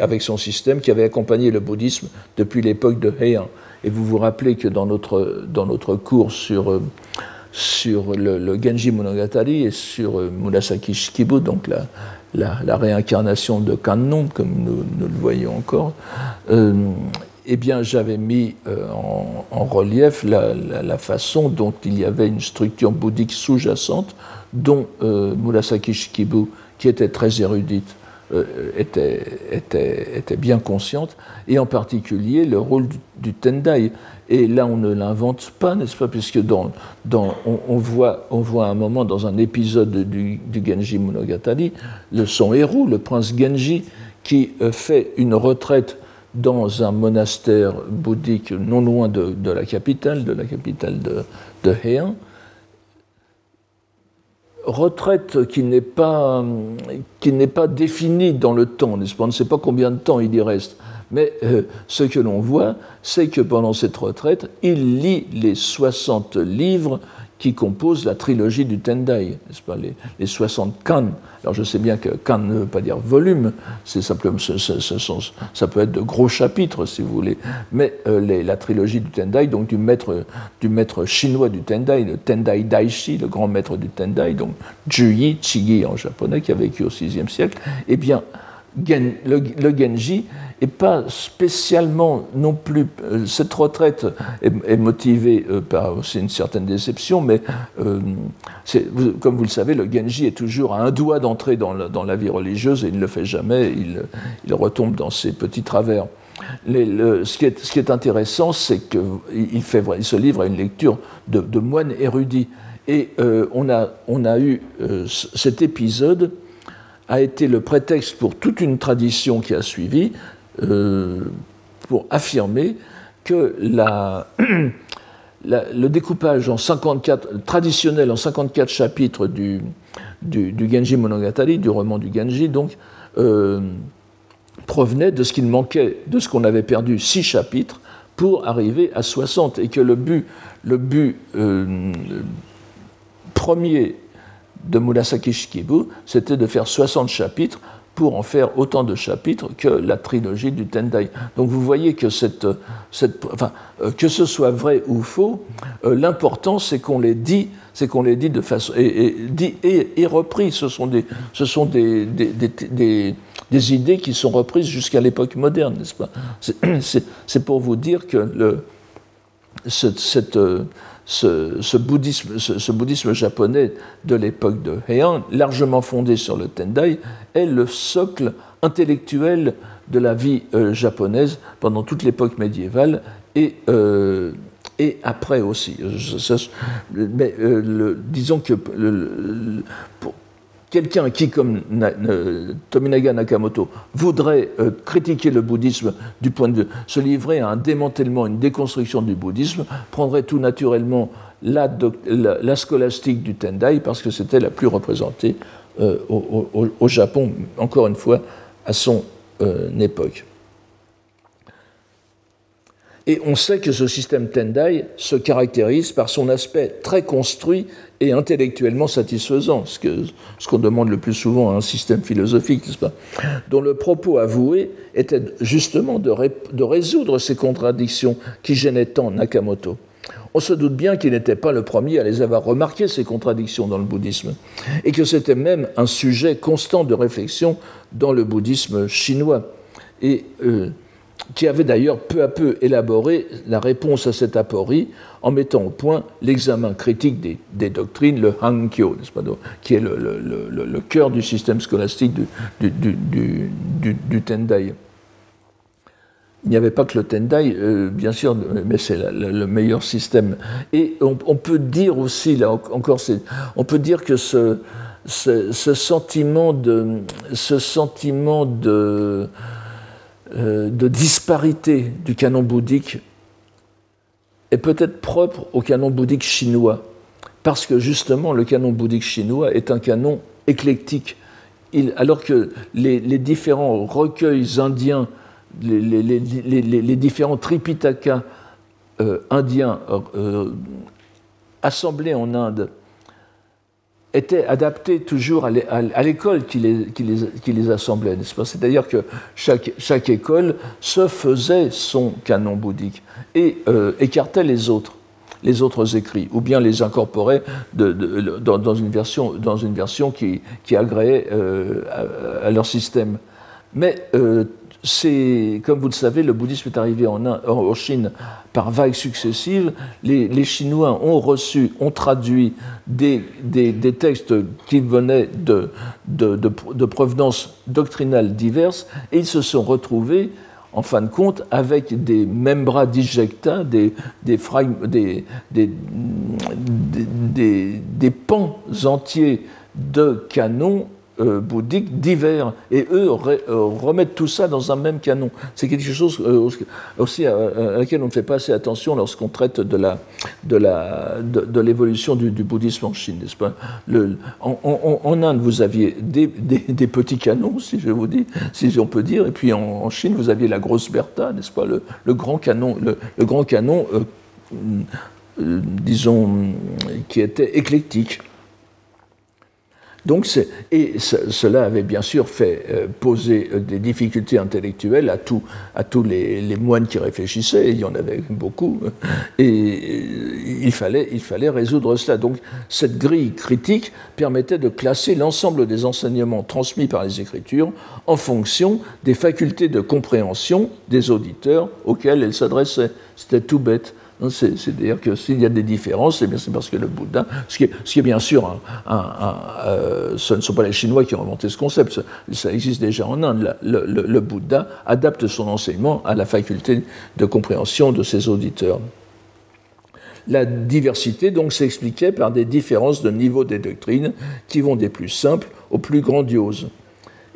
Speaker 2: avec son système qui avait accompagné le bouddhisme depuis l'époque de Heian. Et vous vous rappelez que dans notre, cours sur, le, Genji Monogatari et sur Murasaki Shikibu, donc la, la, réincarnation de Kannon, comme nous, le voyons encore, euh, eh bien, j'avais mis euh, en, relief la, façon dont il y avait une structure bouddhique sous-jacente, dont euh, Murasaki Shikibu, qui était très érudite, euh, était, bien consciente, et en particulier le rôle du, Tendai. Et là, on ne l'invente pas, n'est-ce pas, puisque dans, dans, on, voit, on voit un moment dans un épisode du, du Genji Monogatari, le, son héros, le prince Genji, qui fait une retraite dans un monastère bouddhique non loin de, la capitale, de la capitale de, de. Retraite qui n'est pas, pas définie dans le temps, n'est-ce pas? On ne sait pas combien de temps il y reste. Mais euh, ce que l'on voit, c'est que pendant cette retraite, il lit les 60 livres qui composent la trilogie du Tendai, n'est-ce pas, les, les, 60 kan. Alors je sais bien que kan ne veut pas dire volume, c'est simplement, ça peut être de gros chapitres si vous voulez, mais euh, la trilogie du Tendai, donc du maître, du maître chinois du Tendai, le Tendai Daishi, le grand maître du Tendai, donc Juyi, Chigi en japonais, qui a vécu au VIe siècle, eh bien, le, Genji n'est pas spécialement non plus. Euh, cette retraite est, motivée euh, par aussi une certaine déception, mais euh, comme vous le savez, le Genji est toujours à un doigt d'entrer dans, la vie religieuse et il ne le fait jamais, il, retombe dans ses petits travers. ce, qui est, intéressant, c'est qu'il il se livre à une lecture de, moines érudits. Et on, a, eu cet épisode a été le prétexte pour toute une tradition qui a suivi euh, pour affirmer que la, le découpage en 54, traditionnel en 54 chapitres du, du, Genji Monogatari, du roman du Genji, donc, euh, provenait de ce qu'il manquait, de ce qu'on avait perdu six chapitres pour arriver à 60, et que le but, le but euh, premier de Murasaki Shikibu, c'était de faire 60 chapitres pour en faire autant de chapitres que la trilogie du Tendai. Donc vous voyez que, cette, enfin, euh, que ce soit vrai ou faux, euh, l'important c'est qu'on les dit, c'est qu'on les dit de façon et, dit et, repris. Ce sont des, ce sont des, des, des, idées qui sont reprises jusqu'à l'époque moderne, n'est-ce pas? C'est pour vous dire que le, cette, euh, ce, bouddhisme, japonais de l'époque de Heian, largement fondé sur le Tendai, est le socle intellectuel de la vie euh, japonaise pendant toute l'époque médiévale et, euh, et après aussi. mais disons que quelqu'un qui, comme Tominaga Nakamoto, voudrait euh, critiquer le bouddhisme du point de vue, se livrer à un démantèlement, une déconstruction du bouddhisme, prendrait tout naturellement la, scolastique du Tendai parce que c'était la plus représentée euh, au, Japon, encore une fois, à son euh, époque. Et on sait que ce système Tendai se caractérise par son aspect très construit et intellectuellement satisfaisant, ce qu'on ce demande le plus souvent à un système philosophique, n'est-ce pas? Dont le propos avoué était justement de, de, résoudre ces contradictions qui gênaient tant Nakamoto. On se doute bien qu'il n'était pas le premier à les avoir remarquées, ces contradictions dans le bouddhisme, et que c'était même un sujet constant de réflexion dans le bouddhisme chinois, et euh, qui avait d'ailleurs peu à peu élaboré la réponse à cette aporie en mettant au point l'examen critique des, doctrines, le Hankyo, qui est le, cœur du système scolastique du, Tendai. Il n'y avait pas que le Tendai, euh, bien sûr, mais c'est le meilleur système. Et on, peut dire aussi, là encore, on peut dire que ce, sentiment de, ce sentiment de, de disparité du canon bouddhique est peut-être propre au canon bouddhique chinois, parce que justement le canon bouddhique chinois est un canon éclectique. Alors que les, les différents recueils indiens les, différents tripitakas euh, indiens euh, assemblés en Inde étaient adaptés toujours à l'école qui les, assemblait, n'est-ce pas? C'est-à-dire que chaque, école se faisait son canon bouddhique et euh, écartait les autres, les autres écrits, ou bien les incorporait dans, une version, dans une version qui, agréait à, leur système. Mais c'est, comme vous le savez, le bouddhisme est arrivé en, Chine par vagues successives. Les, Chinois ont reçu, ont traduit des, textes qui venaient de, de, provenances doctrinales diverses et ils se sont retrouvés en fin de compte, avec des membra disjecta, des, des, pans entiers de canons euh, bouddhiques divers, et eux euh, remettent tout ça dans un même canon. C'est quelque chose euh, aussi à, laquelle on ne fait pas assez attention lorsqu'on traite de la de la de, l'évolution du, bouddhisme en Chine, n'est-ce pas? En, Inde, vous aviez des, petits canons, si je vous dis, si on peut dire, et puis en, Chine, vous aviez la grosse Bertha, n'est-ce pas, le, grand canon, le, grand canon, disons, qui était éclectique. Donc, et cela avait bien sûr fait euh, poser euh, des difficultés intellectuelles à, à tous les, moines qui réfléchissaient, il y en avait beaucoup, et euh, il fallait, il fallait résoudre cela. Donc cette grille critique permettait de classer l'ensemble des enseignements transmis par les Écritures en fonction des facultés de compréhension des auditeurs auxquels elles s'adressaient. C'était tout bête. C'est-à-dire que s'il y a des différences, c'est parce que le Bouddha, ce qui est, bien sûr, euh, ce ne sont pas les Chinois qui ont inventé ce concept, ça, existe déjà en Inde. Le, Bouddha adapte son enseignement à la faculté de compréhension de ses auditeurs. La diversité donc s'expliquait par des différences de niveau des doctrines qui vont des plus simples aux plus grandioses.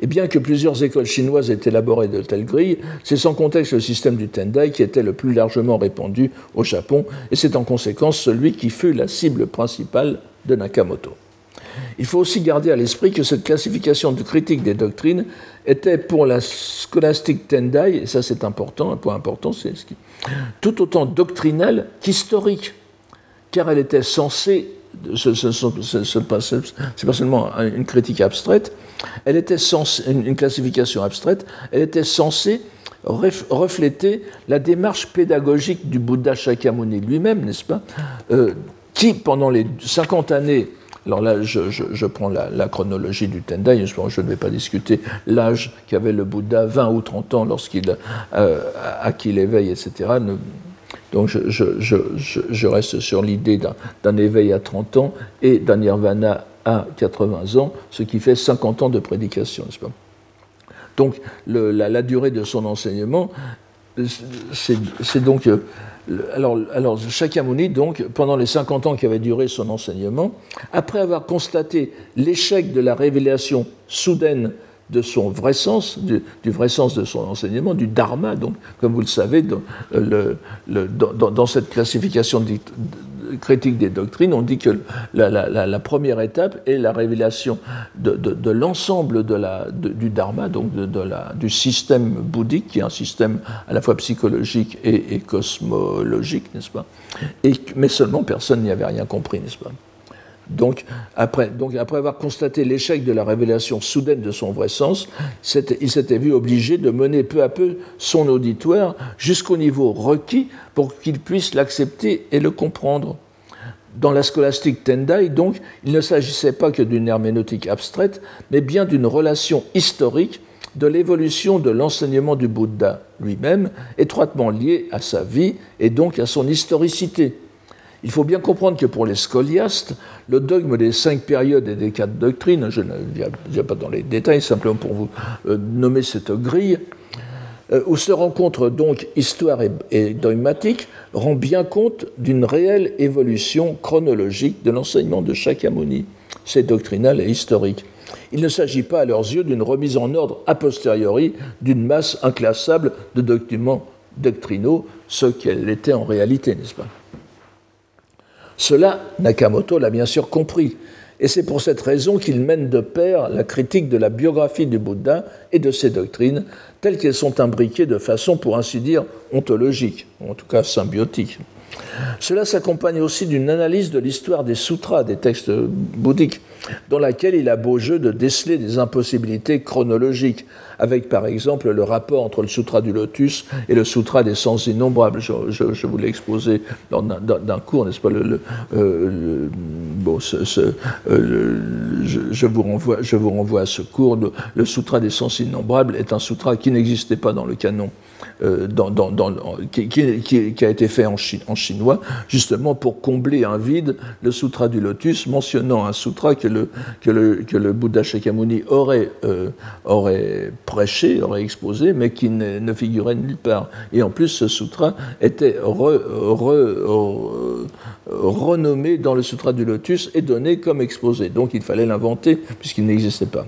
Speaker 2: Et bien que plusieurs écoles chinoises aient élaboré de telles grilles, c'est sans contexte le système du Tendai qui était le plus largement répandu au Japon, et c'est en conséquence celui qui fut la cible principale de Nakamoto. Il faut aussi garder à l'esprit que cette classification de critique des doctrines était pour la scolastique Tendai, et ça c'est important, un point important, c'est tout autant doctrinelle qu'historique, car elle était censée ce n'est pas, seulement une critique abstraite, elle était censée, une classification abstraite, elle était censée refléter la démarche pédagogique du Bouddha Shakyamuni lui-même, n'est-ce pas, euh, qui, pendant les 50 années, alors là, je, prends la, chronologie du Tendai, je, ne vais pas discuter l'âge qu'avait le Bouddha, 20 ou 30 ans lorsqu'il euh, acquis l'éveil, etc. Donc je, reste sur l'idée d'un éveil à 30 ans et d'un nirvana à 80 ans, ce qui fait 50 ans de prédication, n'est-ce pas? Donc la, durée de son enseignement, c'est donc... Euh, alors, Shakyamuni, donc, pendant les 50 ans qui avaient duré son enseignement, après avoir constaté l'échec de la révélation soudaine de son vrai sens, du, vrai sens de son enseignement, du dharma. Donc, comme vous le savez, dans, euh, cette classification critique des doctrines, on dit que la, première étape est la révélation de, l'ensemble du dharma, donc du système bouddhique, qui est un système à la fois psychologique et, cosmologique, n'est-ce pas? Mais seulement personne n'y avait rien compris, n'est-ce pas? Donc après, avoir constaté l'échec de la révélation soudaine de son vrai sens, il s'était vu obligé de mener peu à peu son auditoire jusqu'au niveau requis pour qu'il puisse l'accepter et le comprendre. Dans la scolastique Tendai, donc, il ne s'agissait pas que d'une herméneutique abstraite, mais bien d'une relation historique de l'évolution de l'enseignement du Bouddha lui-même, étroitement liée à sa vie et donc à son historicité. Il faut bien comprendre que pour les scoliastes, le dogme des cinq périodes et des quatre doctrines, je ne viens pas dans les détails, simplement pour vous euh, nommer cette grille, euh, où se rencontrent donc histoire et dogmatique, rend bien compte d'une réelle évolution chronologique de l'enseignement de Shakyamuni. C'est doctrinal et historique. Il ne s'agit pas à leurs yeux d'une remise en ordre a posteriori d'une masse inclassable de documents doctrinaux, ce qu'elle était en réalité, n'est-ce pas? Cela, Nakamoto l'a bien sûr compris, et c'est pour cette raison qu'il mène de pair la critique de la biographie du Bouddha et de ses doctrines, telles qu'elles sont imbriquées de façon, pour ainsi dire, ontologique, en tout cas symbiotique. Cela s'accompagne aussi d'une analyse de l'histoire des sutras, des textes bouddhiques, dans laquelle il a beau jeu de déceler des impossibilités chronologiques, avec par exemple le rapport entre le sutra du lotus et le sutra des sens innombrables. Je, vous l'ai exposé dans d'un cours, n'est-ce pas euh, bon, euh, je, vous renvoie, je vous renvoie à ce cours. Le, sutra des sens innombrables est un sutra qui n'existait pas dans le canon euh, qui, a été fait en, chinois, justement pour combler un vide, le Sutra du Lotus, mentionnant un sutra que que le, Bouddha Shakyamuni aurait, euh, aurait prêché, aurait exposé, mais qui ne, figurait nulle part. Et en plus, ce sutra était renommé dans le Sutra du Lotus et donné comme exposé. Donc il fallait l'inventer puisqu'il n'existait pas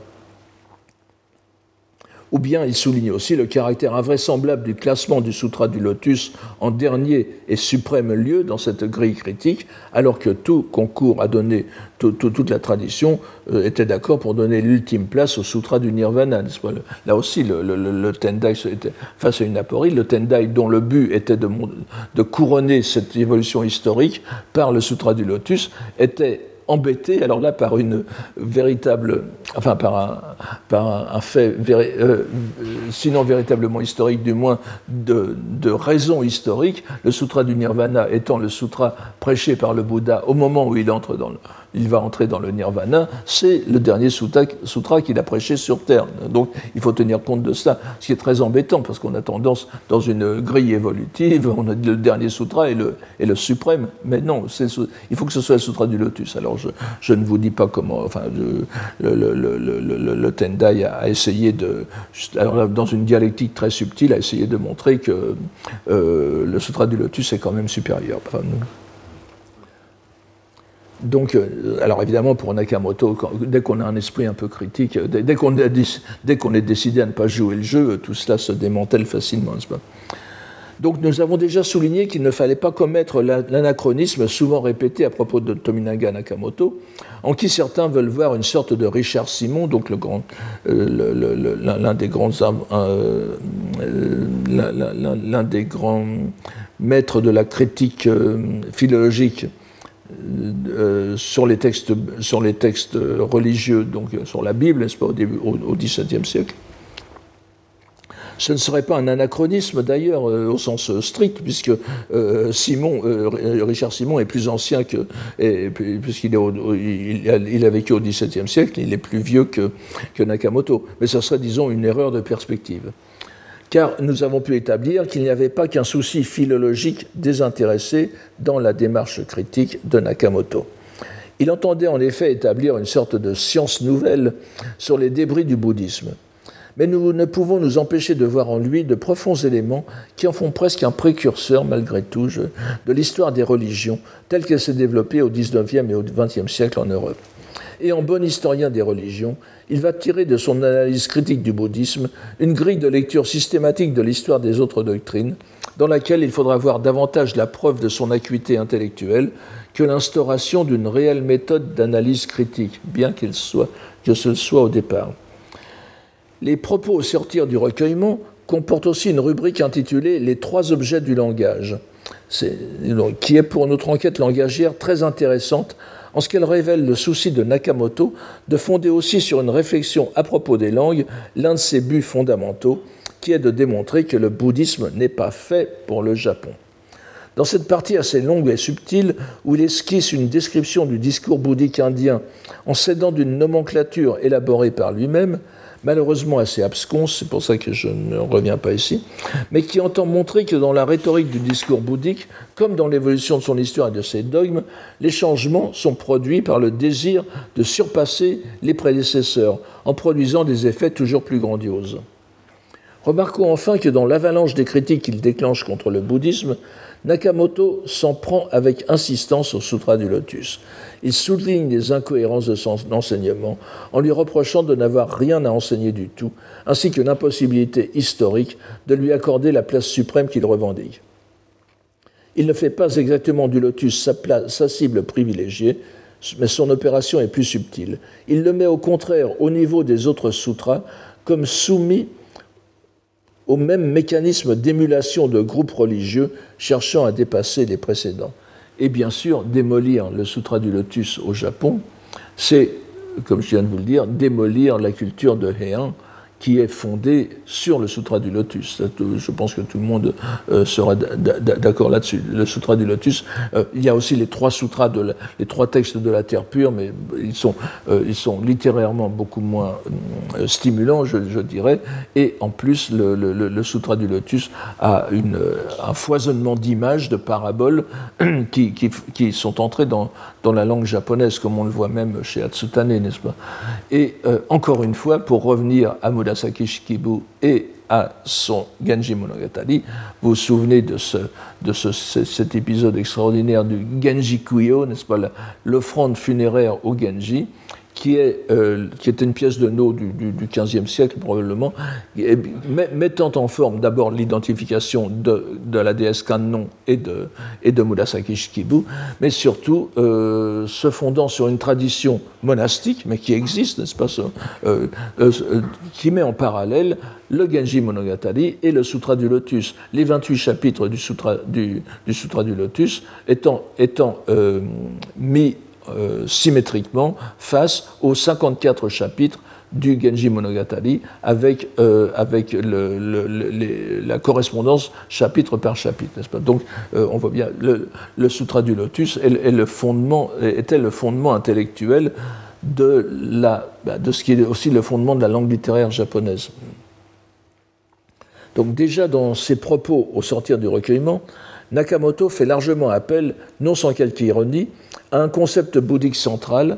Speaker 2: ou bien il souligne aussi le caractère invraisemblable du classement du Sutra du Lotus en dernier et suprême lieu dans cette grille critique, alors que tout concours à donner, toute la tradition euh, était d'accord pour donner l'ultime place au Sutra du Nirvana. Là aussi, le, Tendai était face à une aporie, le Tendai dont le but était de, de couronner cette évolution historique par le Sutra du Lotus était embêté, alors là, par une véritable, enfin, par un, fait, euh, sinon véritablement historique, du moins de, de raison historique, le Sutra du Nirvana étant le sutra prêché par le Bouddha au moment où il entre dans le, il va entrer dans le nirvana, c'est le dernier sutra, qu'il a prêché sur Terre. Donc il faut tenir compte de ça, ce qui est très embêtant, parce qu'on a tendance, dans une grille évolutive, on a le dernier sutra et le, le suprême, mais non, il faut que ce soit le sutra du lotus. Alors je, ne vous dis pas comment, enfin, le, le, Tendai a essayé de, dans une dialectique très subtile, a essayé de montrer que euh, le sutra du lotus est quand même supérieur. Donc, euh, alors évidemment, pour Nakamoto, dès qu'on a un esprit un peu critique, dès, qu'on est décidé à ne pas jouer le jeu, tout cela se démantèle facilement, n'est-ce pas? Donc nous avons déjà souligné qu'il ne fallait pas commettre l'anachronisme souvent répété à propos de Tominaga Nakamoto, en qui certains veulent voir une sorte de Richard Simon, donc euh, euh, l'un des grands maîtres de la critique philologique euh, sur, les textes, sur les textes religieux, donc sur la Bible, n'est-ce pas, au, XVIIe siècle. Ce ne serait pas un anachronisme d'ailleurs euh, au sens strict, puisque euh, Simon, Richard Simon est plus ancien que, puisqu'il il, a vécu au XVIIe siècle, il est plus vieux que, que Nakamoto. Mais ce serait, disons, une erreur de perspective car nous avons pu établir qu'il n'y avait pas qu'un souci philologique désintéressé dans la démarche critique de Nakamoto. Il entendait en effet établir une sorte de science nouvelle sur les débris du bouddhisme. Mais nous ne pouvons nous empêcher de voir en lui de profonds éléments qui en font presque un précurseur, malgré tout, de l'histoire des religions telle qu'elle s'est développée au XIXe et au XXe siècle en Europe. Et en bon historien des religions, il va tirer de son analyse critique du bouddhisme une grille de lecture systématique de l'histoire des autres doctrines, dans laquelle il faudra voir davantage la preuve de son acuité intellectuelle que l'instauration d'une réelle méthode d'analyse critique, bien que ce soit au départ. Les propos au sortir du recueillement comportent aussi une rubrique intitulée Les trois objets du langage, qui est pour notre enquête langagière très intéressante en ce qu'elle révèle le souci de Nakamoto de fonder aussi sur une réflexion à propos des langues l'un de ses buts fondamentaux, qui est de démontrer que le bouddhisme n'est pas fait pour le Japon. Dans cette partie assez longue et subtile, où il esquisse une description du discours bouddhique indien en s'aidant d'une nomenclature élaborée par lui-même, malheureusement assez absconce, c'est pour ça que je ne reviens pas ici, mais qui entend montrer que dans la rhétorique du discours bouddhique, comme dans l'évolution de son histoire et de ses dogmes, les changements sont produits par le désir de surpasser les prédécesseurs, en produisant des effets toujours plus grandioses. Remarquons enfin que dans l'avalanche des critiques qu'il déclenche contre le bouddhisme, Nakamoto s'en prend avec insistance au Sutra du Lotus. Il souligne les incohérences de son enseignement en lui reprochant de n'avoir rien à enseigner du tout, ainsi que l'impossibilité historique de lui accorder la place suprême qu'il revendique. Il ne fait pas exactement du lotus sa, cible privilégiée, mais son opération est plus subtile. Il le met au contraire au niveau des autres sutras comme soumis au même mécanisme d'émulation de groupes religieux cherchant à dépasser les précédents. Et bien sûr, démolir le Sutra du Lotus au Japon, c'est, comme je viens de vous le dire, démolir la culture de Heian, qui est fondé sur le Sutra du Lotus. Je pense que tout le monde euh, sera d'accord là-dessus. Le Sutra du Lotus, euh, il y a aussi les trois sutras, de les trois textes de la Terre pure, mais ils sont, euh, littérairement beaucoup moins stimulants, je, dirais. Et en plus, le, Sutra du Lotus a un foisonnement d'images, de paraboles, qui, sont entrées dans, dans la langue japonaise, comme on le voit même chez Atsutane, n'est-ce pas? Et encore une fois, pour revenir à Murasaki Shikibu et à son Genji Monogatari. Vous vous souvenez de, ce, de ce, cet épisode extraordinaire du Genji Kuyo, n'est-ce pas, l'offrande funéraire au Genji, qui, est, euh, qui était une pièce de No du, du, XVe siècle probablement, mettant en forme d'abord l'identification de, de, la déesse Kannon et de, et de Murasaki Shikibu, mais surtout euh, se fondant sur une tradition monastique, mais qui existe, n'est-ce pas, euh, qui met en parallèle le Genji Monogatari et le Sutra du Lotus. Les 28 chapitres du Sutra du, du, Sutra du Lotus étant, étant mis euh, symétriquement face aux 54 chapitres du Genji Monogatari avec, euh, la correspondance chapitre par chapitre, n'est-ce pas? Donc, euh, on voit bien, le, Sutra du Lotus est, le fondement, était le fondement intellectuel de, bah, de ce qui est aussi le fondement de la langue littéraire japonaise. Donc déjà dans ses propos au sortir du recueillement, Nakamoto fait largement appel, non sans quelque ironie, à un concept bouddhique central,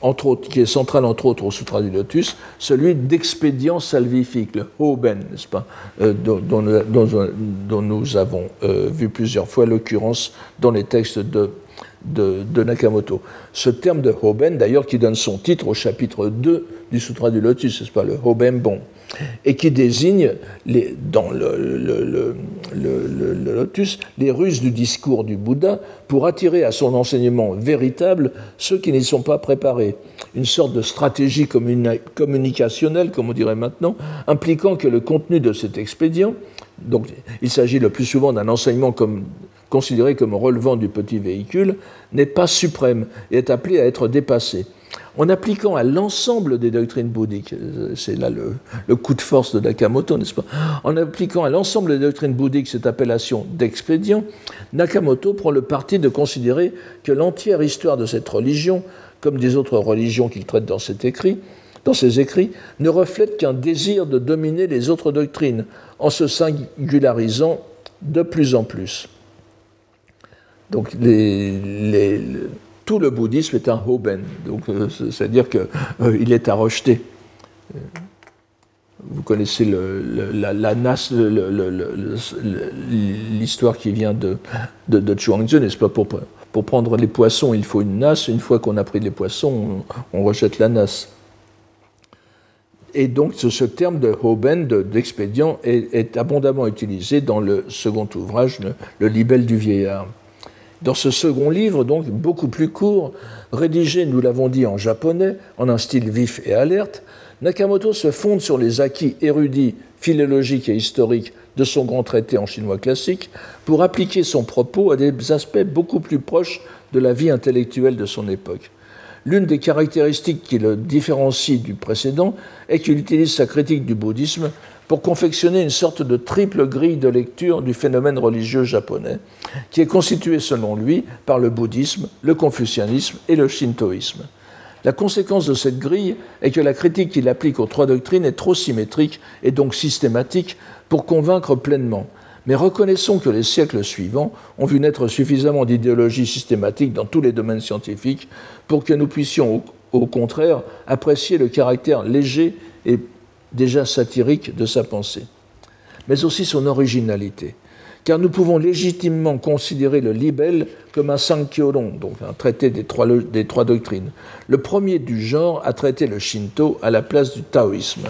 Speaker 2: entre autres, qui est central entre autres au Sutra du Lotus, celui d'expédient salvifique, le Hoben, n'est-ce pas, euh, dont, nous avons euh, vu plusieurs fois l'occurrence dans les textes de, de, Nakamoto. Ce terme de Hoben, d'ailleurs, qui donne son titre au chapitre 2 du Sutra du Lotus, n'est-ce pas, le Hoben Bon et qui désigne les, dans le, lotus les ruses du discours du Bouddha pour attirer à son enseignement véritable ceux qui n'y sont pas préparés. Une sorte de stratégie communicationnelle, comme on dirait maintenant, impliquant que le contenu de cet expédient, donc il s'agit le plus souvent d'un enseignement comme, considéré comme relevant du petit véhicule, n'est pas suprême et est appelé à être dépassé en appliquant à l'ensemble des doctrines bouddhiques, c'est là le, coup de force de Nakamoto, n'est-ce pas? En appliquant à l'ensemble des doctrines bouddhiques cette appellation d'expédient, Nakamoto prend le parti de considérer que l'entière histoire de cette religion, comme des autres religions qu'il traite dans ses écrits, ne reflète qu'un désir de dominer les autres doctrines, en se singularisant de plus en plus. Donc tout le bouddhisme est un hoben, donc euh, c'est-à-dire qu'il euh, est à rejeter. Vous connaissez la, nas, l'histoire qui vient de, de, de n'est-ce pas? Pour, prendre les poissons, il faut une nas. Une fois qu'on a pris les poissons, on, rejette la nas. Et donc ce, terme de hoben, d'expédient, est, abondamment utilisé dans le second ouvrage, le, le du vieillard. Dans ce second livre, donc beaucoup plus court, rédigé, nous l'avons dit, en japonais, en un style vif et alerte, Nakamoto se fonde sur les acquis érudits, philologiques et historiques de son grand traité en chinois classique pour appliquer son propos à des aspects beaucoup plus proches de la vie intellectuelle de son époque. L'une des caractéristiques qui le différencie du précédent est qu'il utilise sa critique du bouddhisme pour confectionner une sorte de triple grille de lecture du phénomène religieux japonais, qui est constitué selon lui par le bouddhisme, le confucianisme et le shintoïsme. La conséquence de cette grille est que la critique qu'il applique aux trois doctrines est trop symétrique et donc systématique pour convaincre pleinement. Mais reconnaissons que les siècles suivants ont vu naître suffisamment d'idéologies systématiques dans tous les domaines scientifiques pour que nous puissions, au, contraire, apprécier le caractère léger et déjà satirique de sa pensée, mais aussi son originalité. Car nous pouvons légitimement considérer le libelle comme un Sankyoron, donc un traité des trois, doctrines. Le premier du genre a traité le Shinto à la place du taoïsme,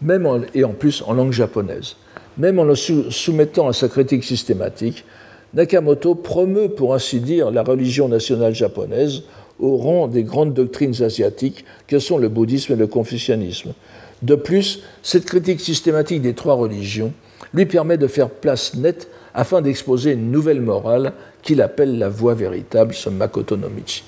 Speaker 2: même et en plus en langue japonaise. Même en le soumettant à sa critique systématique, Nakamoto promeut, pour ainsi dire, la religion nationale japonaise au rang des grandes doctrines asiatiques que sont le bouddhisme et le confucianisme. De plus, cette critique systématique des trois religions lui permet de faire place nette afin d'exposer une nouvelle morale qu'il appelle la voie véritable, ce Makoto no Michi.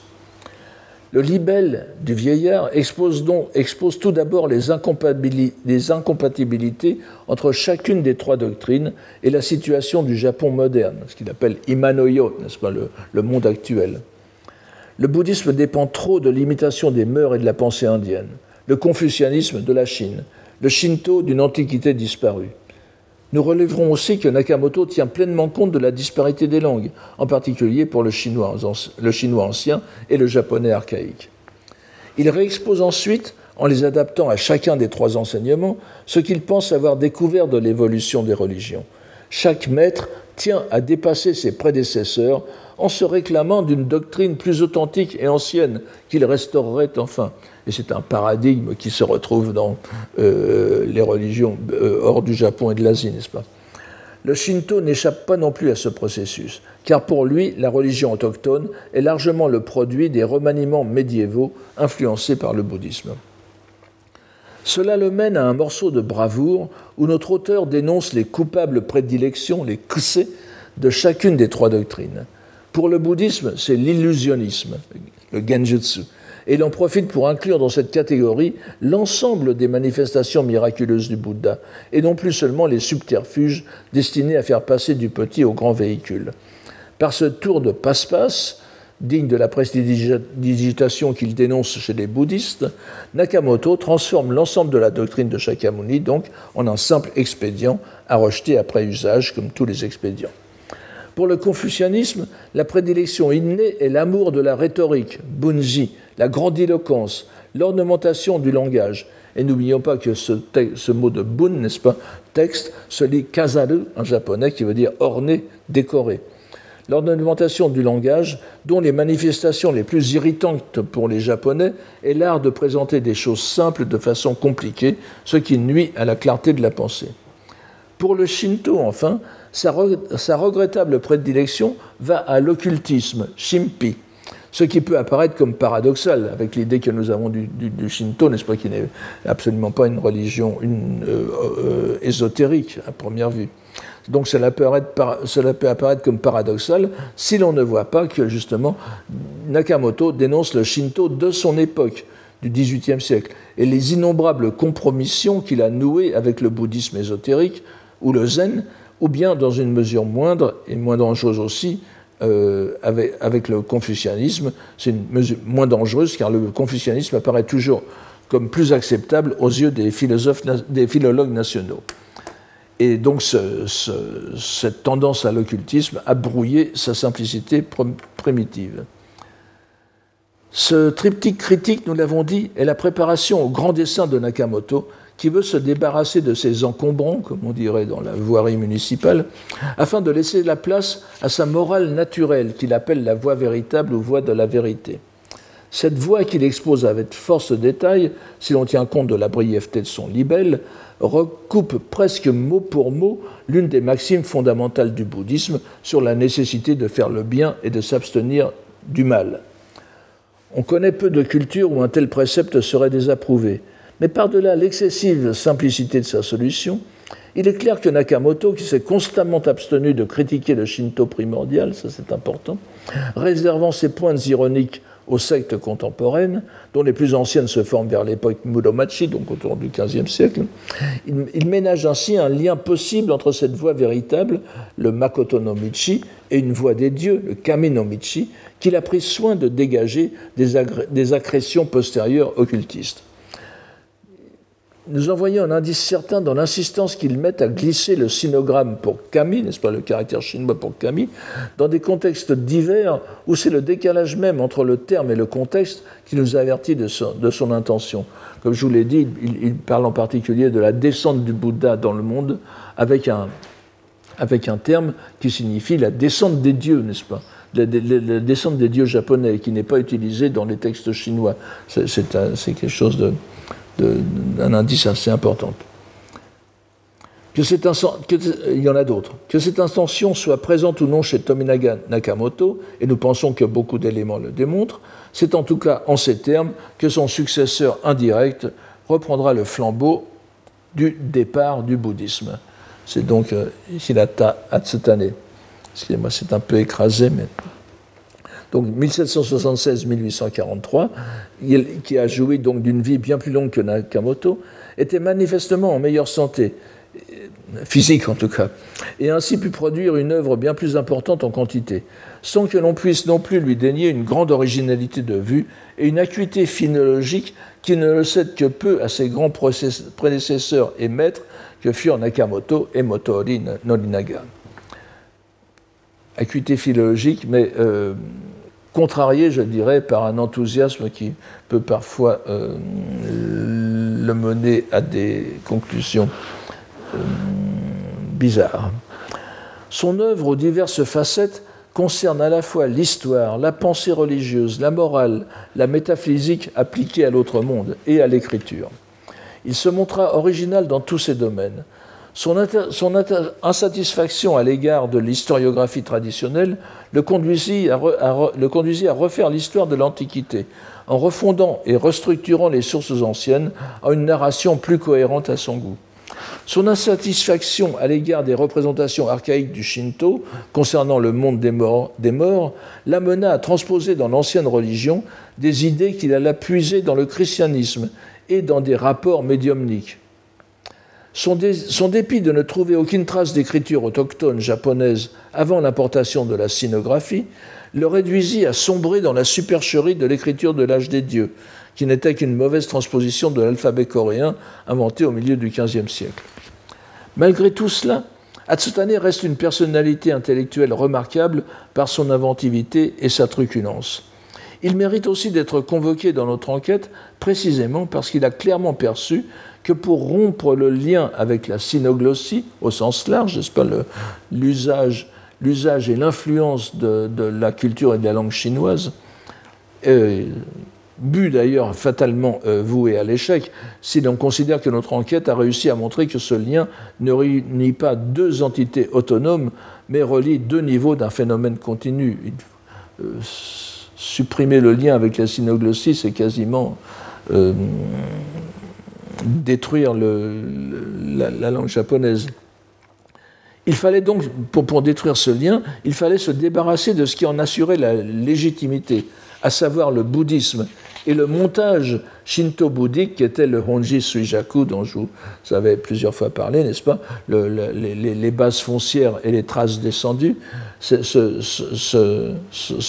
Speaker 2: Le libelle du vieillard expose, donc, expose tout d'abord les, incompatibilités entre chacune des trois doctrines et la situation du Japon moderne, ce qu'il appelle Imanoyo, n'est-ce pas, le, le monde actuel. Le bouddhisme dépend trop de l'imitation des mœurs et de la pensée indienne, le confucianisme de la Chine, le shinto d'une antiquité disparue. Nous relèverons aussi que Nakamoto tient pleinement compte de la disparité des langues, en particulier pour le chinois, le chinois ancien et le japonais archaïque. Il réexpose ensuite, en les adaptant à chacun des trois enseignements, ce qu'il pense avoir découvert de l'évolution des religions. Chaque maître tient à dépasser ses prédécesseurs en se réclamant d'une doctrine plus authentique et ancienne qu'il restaurerait enfin. Et c'est un paradigme qui se retrouve dans euh, les religions euh, hors du Japon et de l'Asie, n'est-ce pas? Le Shinto n'échappe pas non plus à ce processus, car pour lui, la religion autochtone est largement le produit des remaniements médiévaux influencés par le bouddhisme. Cela le mène à un morceau de bravoure où notre auteur dénonce les coupables prédilections, les kuse, de chacune des trois doctrines. Pour le bouddhisme, c'est l'illusionnisme, le genjutsu, et il en profite pour inclure dans cette catégorie l'ensemble des manifestations miraculeuses du Bouddha, et non plus seulement les subterfuges destinés à faire passer du petit au grand véhicule. Par ce tour de passe-passe, digne de la prestidigitation qu'il dénonce chez les bouddhistes, Nakamoto transforme l'ensemble de la doctrine de Shakyamuni donc en un simple expédient à rejeter après usage, comme tous les expédients. Pour le confucianisme, la prédilection innée est l'amour de la rhétorique, bunji, la grandiloquence, l'ornementation du langage. Et n'oublions pas que ce, mot de bun, n'est-ce pas, texte, se lit kazaru en japonais, qui veut dire orné, décoré. L'ornementation du langage, dont les manifestations les plus irritantes pour les Japonais est l'art de présenter des choses simples de façon compliquée, ce qui nuit à la clarté de la pensée. Pour le Shinto, enfin, sa, regrettable prédilection va à l'occultisme, shimpi, ce qui peut apparaître comme paradoxal avec l'idée que nous avons du, Shinto, n'est-ce pas, qui n'est absolument pas une religion une, euh, euh, ésotérique à première vue. Donc cela peut, cela peut apparaître comme paradoxal si l'on ne voit pas que justement Nakamoto dénonce le Shinto de son époque, du XVIIIe siècle, et les innombrables compromissions qu'il a nouées avec le bouddhisme ésotérique ou le zen, ou bien dans une mesure moindre et moins dangereuse aussi, euh, avec, le confucianisme, c'est une mesure moins dangereuse car le confucianisme apparaît toujours comme plus acceptable aux yeux des, philosophes, des philologues nationaux. Et donc cette tendance à l'occultisme a brouillé sa simplicité primitive. Ce triptyque critique, nous l'avons dit, est la préparation au grand dessin de Nakamoto, qui veut se débarrasser de ses encombrants, comme on dirait dans la voirie municipale, afin de laisser la place à sa morale naturelle qu'il appelle la voie véritable ou voie de la vérité. Cette voix qu'il expose avec force détail, si l'on tient compte de la brièveté de son libelle, recoupe presque mot pour mot l'une des maximes fondamentales du bouddhisme sur la nécessité de faire le bien et de s'abstenir du mal. On connaît peu de cultures où un tel précepte serait désapprouvé, mais par-delà l'excessive simplicité de sa solution, il est clair que Nakamoto, qui s'est constamment abstenu de critiquer le Shinto primordial, ça c'est important, réservant ses pointes ironiques aux sectes contemporaines, dont les plus anciennes se forment vers l'époque Muromachi, donc autour du XVe siècle. Il, ménage ainsi un lien possible entre cette voie véritable, le Makoto no Michi, et une voie des dieux, le Kami no Michi, qu'il a pris soin de dégager des, des accrétions postérieures occultistes nous envoyons un indice certain dans l'insistance qu'ils mettent à glisser le sinogramme pour Kami, n'est-ce pas, le caractère chinois pour Kami, dans des contextes divers où c'est le décalage même entre le terme et le contexte qui nous avertit de son, intention. Comme je vous l'ai dit, il, parle en particulier de la descente du Bouddha dans le monde avec un, avec un terme qui signifie la descente des dieux, n'est-ce pas? La, descente des dieux japonais, qui n'est pas utilisé dans les textes chinois. C'est quelque chose de, d'un indice assez important. Que cette il y en a d'autres. Que cette intention soit présente ou non chez Tominaga Nakamoto, et nous pensons que beaucoup d'éléments le démontrent, c'est en tout cas en ces termes que son successeur indirect reprendra le flambeau du départ du bouddhisme. C'est donc euh, Hirata Atsutane. Excusez-moi, c'est un peu écrasé, mais donc 1776-1843, qui a joué donc d'une vie bien plus longue que Nakamoto, était manifestement en meilleure santé, euh, physique en tout cas, et ainsi pu produire une œuvre bien plus importante en quantité, sans que l'on puisse non plus lui dénier une grande originalité de vue et une acuité phinologique qui ne le cède que peu à ses grands prédécesseurs et maîtres que furent Nakamoto et Motoori Norinaga. Acuité philologique, mais euh, contrarié, je dirais, par un enthousiasme qui peut parfois euh, le mener à des conclusions euh, bizarres. Son œuvre aux diverses facettes concerne à la fois l'histoire, la pensée religieuse, la morale, la métaphysique appliquée à l'autre monde et à l'écriture. Il se montra original dans tous ces domaines. Son, insatisfaction à l'égard de l'historiographie traditionnelle le conduisit à, à refaire l'histoire de l'Antiquité, en refondant et restructurant les sources anciennes en une narration plus cohérente à son goût. Son insatisfaction à l'égard des représentations archaïques du Shinto concernant le monde des morts, des morts l'amena à transposer dans l'ancienne religion des idées qu'il alla puiser dans le christianisme et dans des rapports médiumniques. Son, dépit de ne trouver aucune trace d'écriture autochtone japonaise avant l'importation de la sinographie le réduisit à sombrer dans la supercherie de l'écriture de l'âge des dieux, qui n'était qu'une mauvaise transposition de l'alphabet coréen inventé au milieu du XVe siècle. Malgré tout cela, Atsutane reste une personnalité intellectuelle remarquable par son inventivité et sa truculence. Il mérite aussi d'être convoqué dans notre enquête précisément parce qu'il a clairement perçu que pour rompre le lien avec la synoglossie, au sens large, n'est-ce pas, l'usage, et l'influence de, la culture et de la langue chinoise, euh, but d'ailleurs fatalement euh, voué à l'échec, si l'on considère que notre enquête a réussi à montrer que ce lien ne réunit pas deux entités autonomes, mais relie deux niveaux d'un phénomène continu. Euh, supprimer le lien avec la synoglossie, c'est quasiment détruire la, langue japonaise. Il fallait donc, pour, pour, détruire ce lien, il fallait se débarrasser de ce qui en assurait la légitimité, à savoir le bouddhisme et le montage shinto-bouddhique qui était le Honji Suijaku, dont je vous avais plusieurs fois parlé, n'est-ce pas? Les, bases foncières et les traces descendues, ce,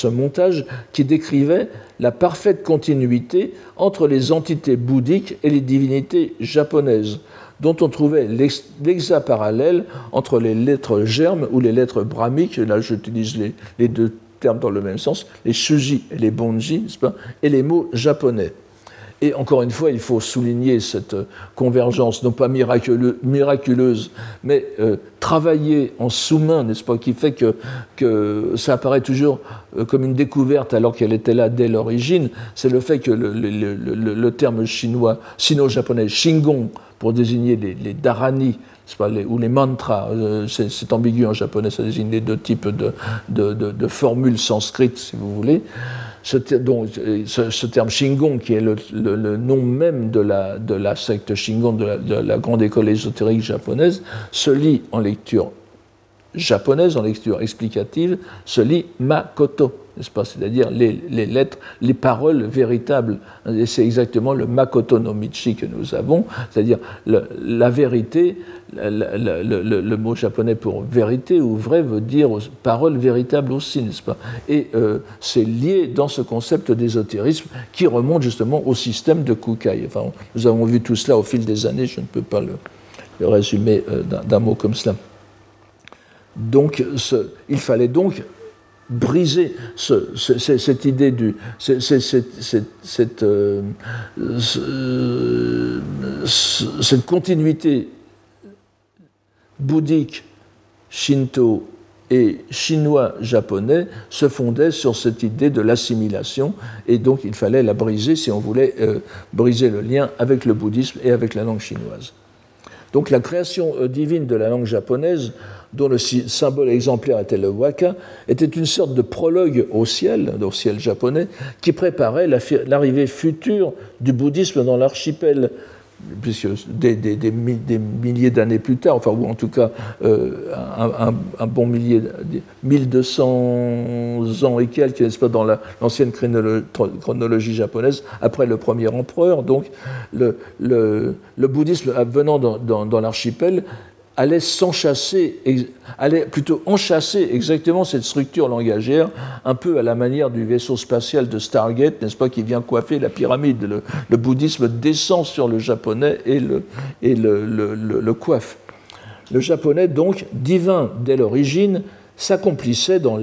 Speaker 2: montage qui décrivait la parfaite continuité entre les entités bouddhiques et les divinités japonaises, dont on trouvait l'exa parallèle entre les lettres germes ou les lettres brahmiques, là j'utilise les, les deux termes dans le même sens, les shuji et les bonji, et les mots japonais. Et encore une fois, il faut souligner cette convergence, non pas miraculeuse, mais euh, travaillée en sous-main, n'est-ce pas, qui fait que, que, ça apparaît toujours euh, comme une découverte alors qu'elle était là dès l'origine. C'est le fait que le, terme chinois, sino-japonais, shingon, pour désigner les, les dharani, pas, ou les mantras, euh, c'est ambigu en japonais, ça désigne les deux types de, formules sanscrites, si vous voulez. Ce, donc, ce, terme Shingon, qui est le, nom même de la, secte Shingon, de la, grande école ésotérique japonaise, se lit en lecture japonaise, en lecture explicative, se lit Makoto C'est-à-dire les, lettres, les paroles véritables. Et c'est exactement le Makoto no Michi que nous avons, c'est-à-dire la vérité, le, mot japonais pour vérité ou vrai veut dire parole véritable aussi, n'est-ce pas Et euh, c'est lié dans ce concept d'ésotérisme qui remonte justement au système de Kukai. Enfin, nous avons vu tout cela au fil des années, je ne peux pas le, résumer euh, d'un mot comme cela. Donc, il fallait donc briser cette idée du cette, euh, cette continuité bouddhique, shinto et chinois-japonais se fondait sur cette idée de l'assimilation et donc il fallait la briser si on voulait euh, briser le lien avec le bouddhisme et avec la langue chinoise. Donc la création euh, divine de la langue japonaise dont le symbole exemplaire était le waka, était une sorte de prologue au ciel, au ciel japonais, qui préparait l'arrivée future du bouddhisme dans l'archipel puisque des, milliers d'années plus tard, enfin, ou en tout cas euh, un, bon millier, 1200 ans et quelques, n'est-ce pas, dans l'ancienne chronologie japonaise, après le premier empereur. Donc, le, bouddhisme venant dans l'archipel allait s'enchasser, allait plutôt enchasser exactement cette structure langagère, un peu à la manière du vaisseau spatial de Stargate, n'est-ce pas, qui vient coiffer la pyramide. Le, bouddhisme descend sur le japonais et le, et le, le coiffe. Le japonais, donc, divin dès l'origine, s'accomplissait dans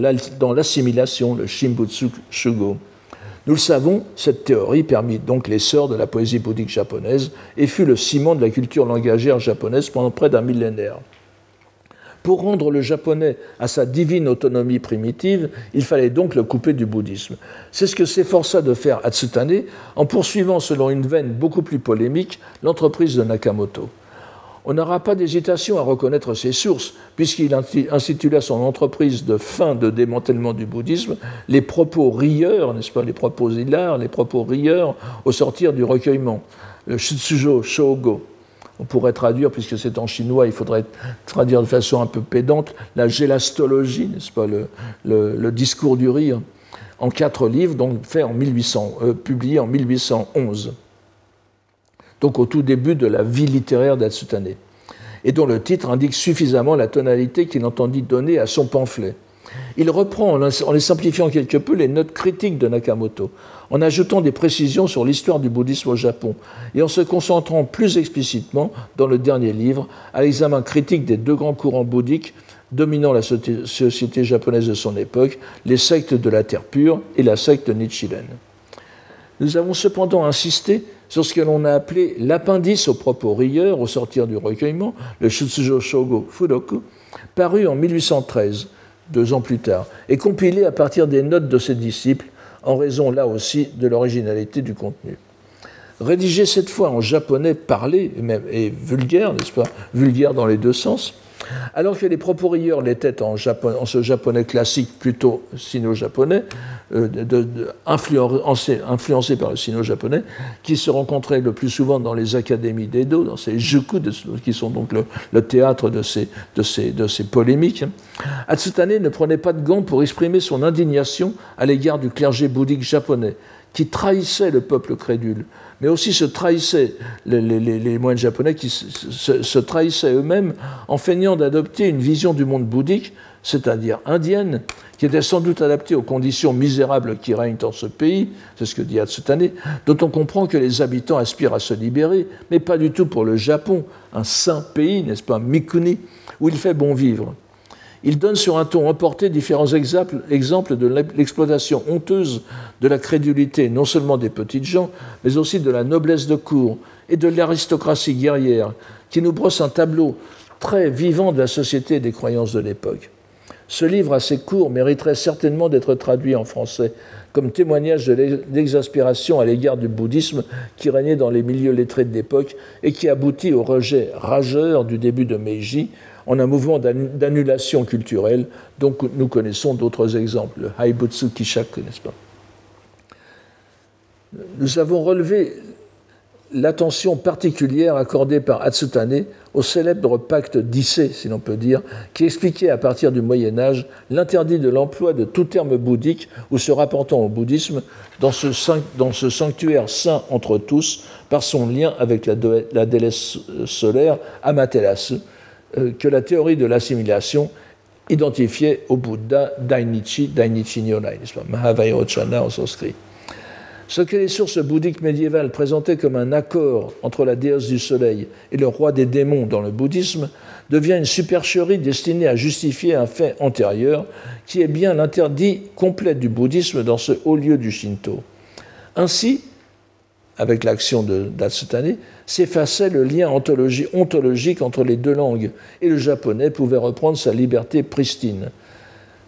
Speaker 2: l'assimilation, le Shimbutsu Shugo. Nous le savons, cette théorie permit donc l'essor de la poésie bouddhique japonaise et fut le ciment de la culture langagère japonaise pendant près d'un millénaire. Pour rendre le japonais à sa divine autonomie primitive, il fallait donc le couper du bouddhisme. C'est ce que s'efforça de faire Atsutane en poursuivant, selon une veine beaucoup plus polémique, l'entreprise de Nakamoto on n'aura pas d'hésitation à reconnaître ses sources, puisqu'il institua son entreprise de fin de démantèlement du bouddhisme, les propos rieurs, n'est-ce pas, les propos hilars, les propos rieurs au sortir du recueillement, le Shitsujo Shogo. On pourrait traduire, puisque c'est en chinois, il faudrait traduire de façon un peu pédante, la gélastologie, n'est-ce pas, le, discours du rire, en quatre livres, donc fait en 1800, euh, publié en 1811 donc au tout début de la vie littéraire d'Atsutane, et dont le titre indique suffisamment la tonalité qu'il entendit donner à son pamphlet. Il reprend, en les simplifiant quelque peu, les notes critiques de Nakamoto, en ajoutant des précisions sur l'histoire du bouddhisme au Japon, et en se concentrant plus explicitement, dans le dernier livre, à l'examen critique des deux grands courants bouddhiques dominant la société japonaise de son époque, les sectes de la terre pure et la secte Nichiren. Nous avons cependant insisté sur ce que l'on a appelé l'appendice aux propos rieurs au sortir du recueillement, le Shutsujo Shogo Fudoku, paru en 1813, deux ans plus tard, et compilé à partir des notes de ses disciples, en raison là aussi de l'originalité du contenu. Rédigé cette fois en japonais parlé et, même, et vulgaire, n'est-ce pas? Vulgaire dans les deux sens, alors que les propos rieurs l'étaient en, ce japonais classique plutôt sino-japonais, euh, influencé, par le sino-japonais, qui se rencontrait le plus souvent dans les académies d'Edo, dans ces juku, qui sont donc le, théâtre de ces, de, ces, de ces polémiques. Atsutane ne prenait pas de gants pour exprimer son indignation à l'égard du clergé bouddhique japonais, qui trahissait le peuple crédule, mais aussi se trahissaient, les, moines japonais qui se, trahissaient eux-mêmes en feignant d'adopter une vision du monde bouddhique, c'est-à-dire indienne, qui était sans doute adaptée aux conditions misérables qui règnent dans ce pays, c'est ce que dit Hatsutane, dont on comprend que les habitants aspirent à se libérer, mais pas du tout pour le Japon, un saint pays, n'est-ce pas, Mikuni, où il fait bon vivre. Il donne sur un ton emporté différents exemples de l'exploitation honteuse de la crédulité, non seulement des petites gens, mais aussi de la noblesse de cour et de l'aristocratie guerrière, qui nous brosse un tableau très vivant de la société et des croyances de l'époque. Ce livre assez court mériterait certainement d'être traduit en français comme témoignage de l'exaspération à l'égard du bouddhisme qui régnait dans les milieux lettrés de l'époque et qui aboutit au rejet rageur du début de Meiji en un mouvement d'annulation culturelle. Dont nous connaissons d'autres exemples, le Haibutsu Kishaku, n'est-ce pas? Nous avons relevé l'attention particulière accordée par Hatsutane au célèbre pacte d'Issé, si l'on peut dire, qui expliquait à partir du Moyen Âge l'interdit de l'emploi de tout terme bouddhique ou se rapportant au bouddhisme dans ce, sanctuaire saint entre tous par son lien avec la, déesse solaire Amaterasu, que la théorie de l'assimilation identifiait au Bouddha Dainichi, Dainichi Nyonai, Mahavairochana en sanskrit. Ce que les sources bouddhiques médiévales présentaient comme un accord entre la déesse du soleil et le roi des démons dans le bouddhisme devient une supercherie destinée à justifier un fait antérieur qui est bien l'interdit complet du bouddhisme dans ce haut lieu du Shinto. Ainsi, avec l'action d'Atsutane, s'effaçait le lien ontologique entre les deux langues et le japonais pouvait reprendre sa liberté pristine.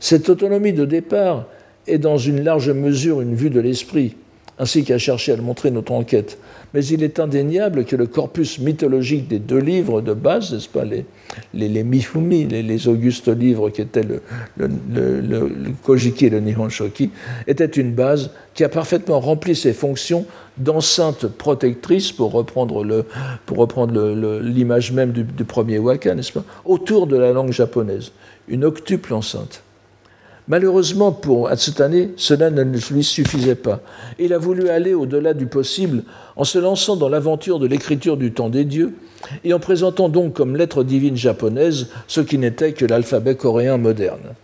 Speaker 2: Cette autonomie de départ est dans une large mesure une vue de l'esprit, ainsi qu'à chercher à le montrer notre enquête. Mais il est indéniable que le corpus mythologique des deux livres de base, n'est-ce pas, les, les, Mifumi, les, augustes livres qui étaient le, le, Kojiki et le Nihon Shoki, était une base qui a parfaitement rempli ses fonctions d'enceinte protectrice, pour reprendre, le, l'image même du, du premier waka, n'est-ce pas, autour de la langue japonaise. Une octuple enceinte. Malheureusement pour Hatsutane, cela ne lui suffisait pas. Il a voulu aller au-delà du possible en se lançant dans l'aventure de l'écriture du temps des dieux et en présentant donc comme lettre divine japonaise ce qui n'était que l'alphabet coréen moderne.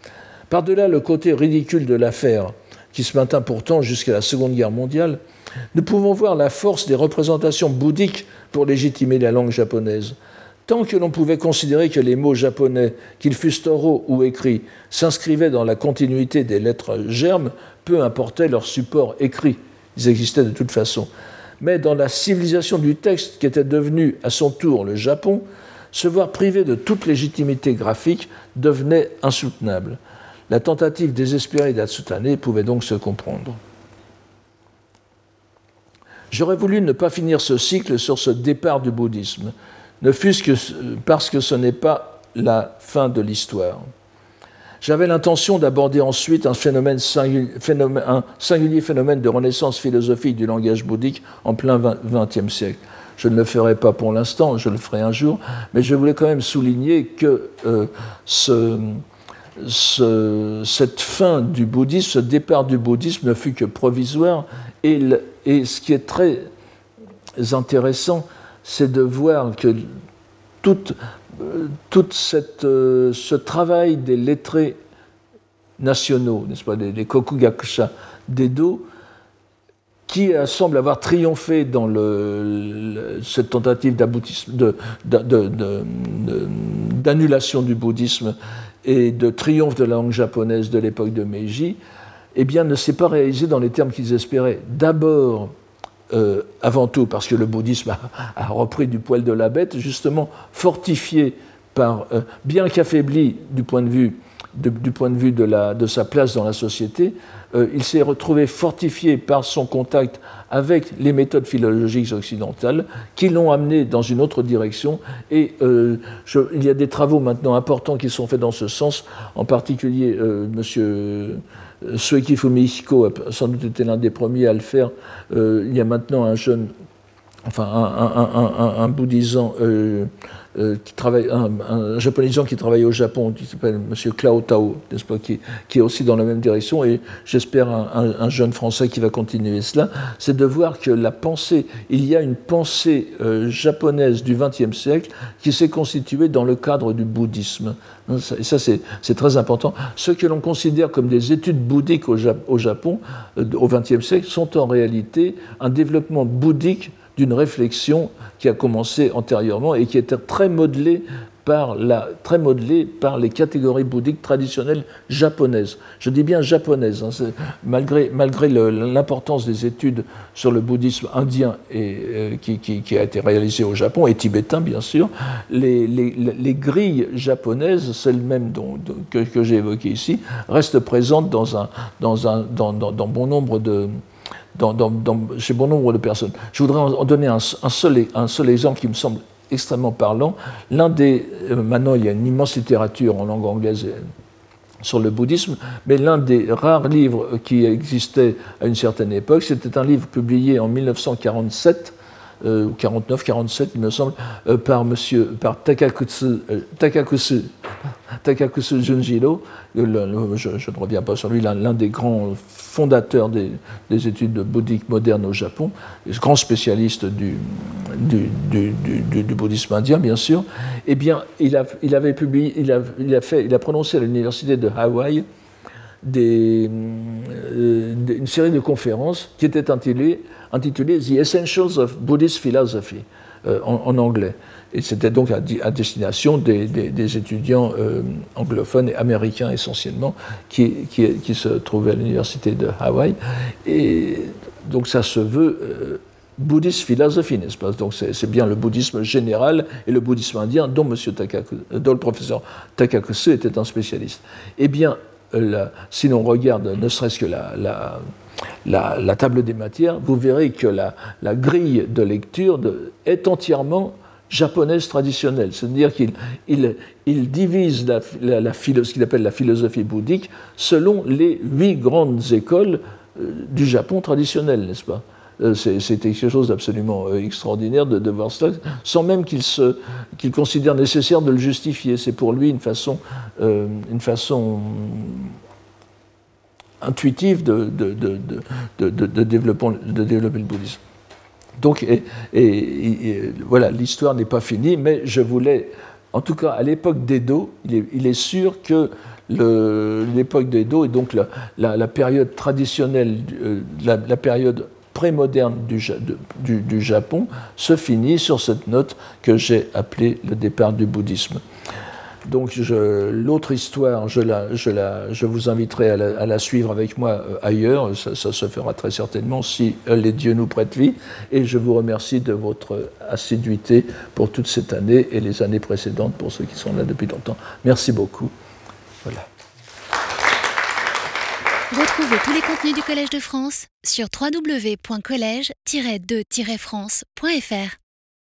Speaker 2: Par-delà le côté ridicule de l'affaire, qui se maintint pourtant jusqu'à la Seconde Guerre mondiale, nous pouvons voir la force des représentations bouddhiques pour légitimer la langue japonaise. Tant que l'on pouvait considérer que les mots japonais, qu'ils fussent oraux ou écrits, s'inscrivaient dans la continuité des lettres germes, peu importait leur support écrit. Ils existaient de toute façon. Mais dans la civilisation du texte qui était devenu à son tour le Japon, se voir privé de toute légitimité graphique devenait insoutenable. La tentative désespérée d'Atsutane pouvait donc se comprendre. J'aurais voulu ne pas finir ce cycle sur ce départ du bouddhisme, ne fût-ce que parce que ce n'est pas la fin de l'histoire. J'avais l'intention d'aborder ensuite un, singulier phénomène de renaissance philosophique du langage bouddhique en plein XXe siècle. Je ne le ferai pas pour l'instant, je le ferai un jour, mais je voulais quand même souligner que euh, ce, cette fin du bouddhisme, ce départ du bouddhisme ne fut que provisoire, et ce qui est très intéressant, c'est de voir que tout, cette, euh, ce travail des lettrés nationaux, n'est-ce pas, des, Kokugakusha d'Edo, qui semble avoir triomphé dans le, cette tentative d'annulation du bouddhisme et de triomphe de la langue japonaise de l'époque de Meiji, eh bien, ne s'est pas réalisé dans les termes qu'ils espéraient. D'abord, euh, avant tout parce que le bouddhisme a, repris du poil de la bête, justement fortifié par, euh, bien qu'affaibli du point de vue, du point de, vue de, de, sa place dans la société, euh, il s'est retrouvé fortifié par son contact avec les méthodes philologiques occidentales qui l'ont amené dans une autre direction. Et il y a des travaux maintenant importants qui sont faits dans ce sens, en particulier Monsieur Sueki Fumihiko a sans doute été l'un des premiers à le faire. Euh, il y a maintenant un jeune, enfin un, un, euh, un, japonisant qui travaille au Japon, qui s'appelle M. Clao Tao, pas, qui, est aussi dans la même direction, et j'espère un, jeune Français qui va continuer cela, c'est de voir que la pensée, il y a une pensée euh, japonaise du XXe siècle qui s'est constituée dans le cadre du bouddhisme. Et ça, c'est très important. Ce que l'on considère comme des études bouddhiques au, au Japon euh, au XXe siècle sont en réalité un développement bouddhique d'une réflexion qui a commencé antérieurement et qui était très modelée par la, très modelé par les catégories bouddhiques traditionnelles japonaises. Je dis bien japonaises, hein, malgré, malgré l'importance des études sur le bouddhisme indien et, euh, qui, a été réalisé au Japon, et tibétain bien sûr, les, les, les grilles japonaises, celles-mêmes que, que j'ai évoquées ici, restent présentes dans, un, dans, un, dans, dans bon nombre de, dans, chez bon nombre de personnes. Je voudrais en donner un, un, seul, exemple qui me semble extrêmement parlant. L'un des, euh, maintenant il y a une immense littérature en langue anglaise euh, sur le bouddhisme, mais l'un des rares livres qui existait à une certaine époque, c'était un livre publié en 1947 euh, 49, 47, il me semble, euh, par monsieur, par Takakusu, Takakusu Junjiro, je, ne reviens pas sur lui, l'un des grands fondateurs des, études bouddhiques modernes au Japon, grand spécialiste du, bouddhisme indien, bien sûr, eh bien, il, a, avait publié, il a, fait, il a prononcé à l'université de Hawaï euh, une série de conférences qui étaient intitulées, intitulées The Essentials of Buddhist Philosophy euh, en, anglais. Et c'était donc à, destination des, étudiants euh, anglophones et américains essentiellement qui, qui, se trouvaient à l'université de Hawaï. Et donc ça se veut bouddhist philosophie, n'est-ce pas? Donc c'est bien le bouddhisme général et le bouddhisme indien dont, Monsieur dont le professeur Takakusu était un spécialiste. Eh bien, si l'on regarde ne serait-ce que la, la, table des matières, vous verrez que la, grille de lecture est entièrement japonaise traditionnelle. C'est-à-dire qu'il il, divise la, ce qu'il appelle la philosophie bouddhique selon les huit grandes écoles euh, du Japon traditionnel, n'est-ce pas? Euh, c'était quelque chose d'absolument euh, extraordinaire de, voir cela, sans même qu'il considère nécessaire de le justifier. C'est pour lui une façon, intuitive de, développer, le bouddhisme. Donc, et, voilà, l'histoire n'est pas finie, mais je voulais, en tout cas à l'époque d'Edo, il est, sûr que l'époque d'Edo est donc la, période traditionnelle, la, la période prémoderne du, Japon se finit sur cette note que j'ai appelée le départ du bouddhisme. Donc l'autre histoire, je, vous inviterai à la, suivre avec moi euh, ailleurs, ça, se fera très certainement si euh, les dieux nous prêtent vie, et je vous remercie de votre assiduité pour toute cette année et les années précédentes pour ceux qui sont là depuis longtemps. Merci beaucoup. Voilà.
Speaker 1: Retrouvez tous les contenus du Collège de France sur www.colège-2-france.fr.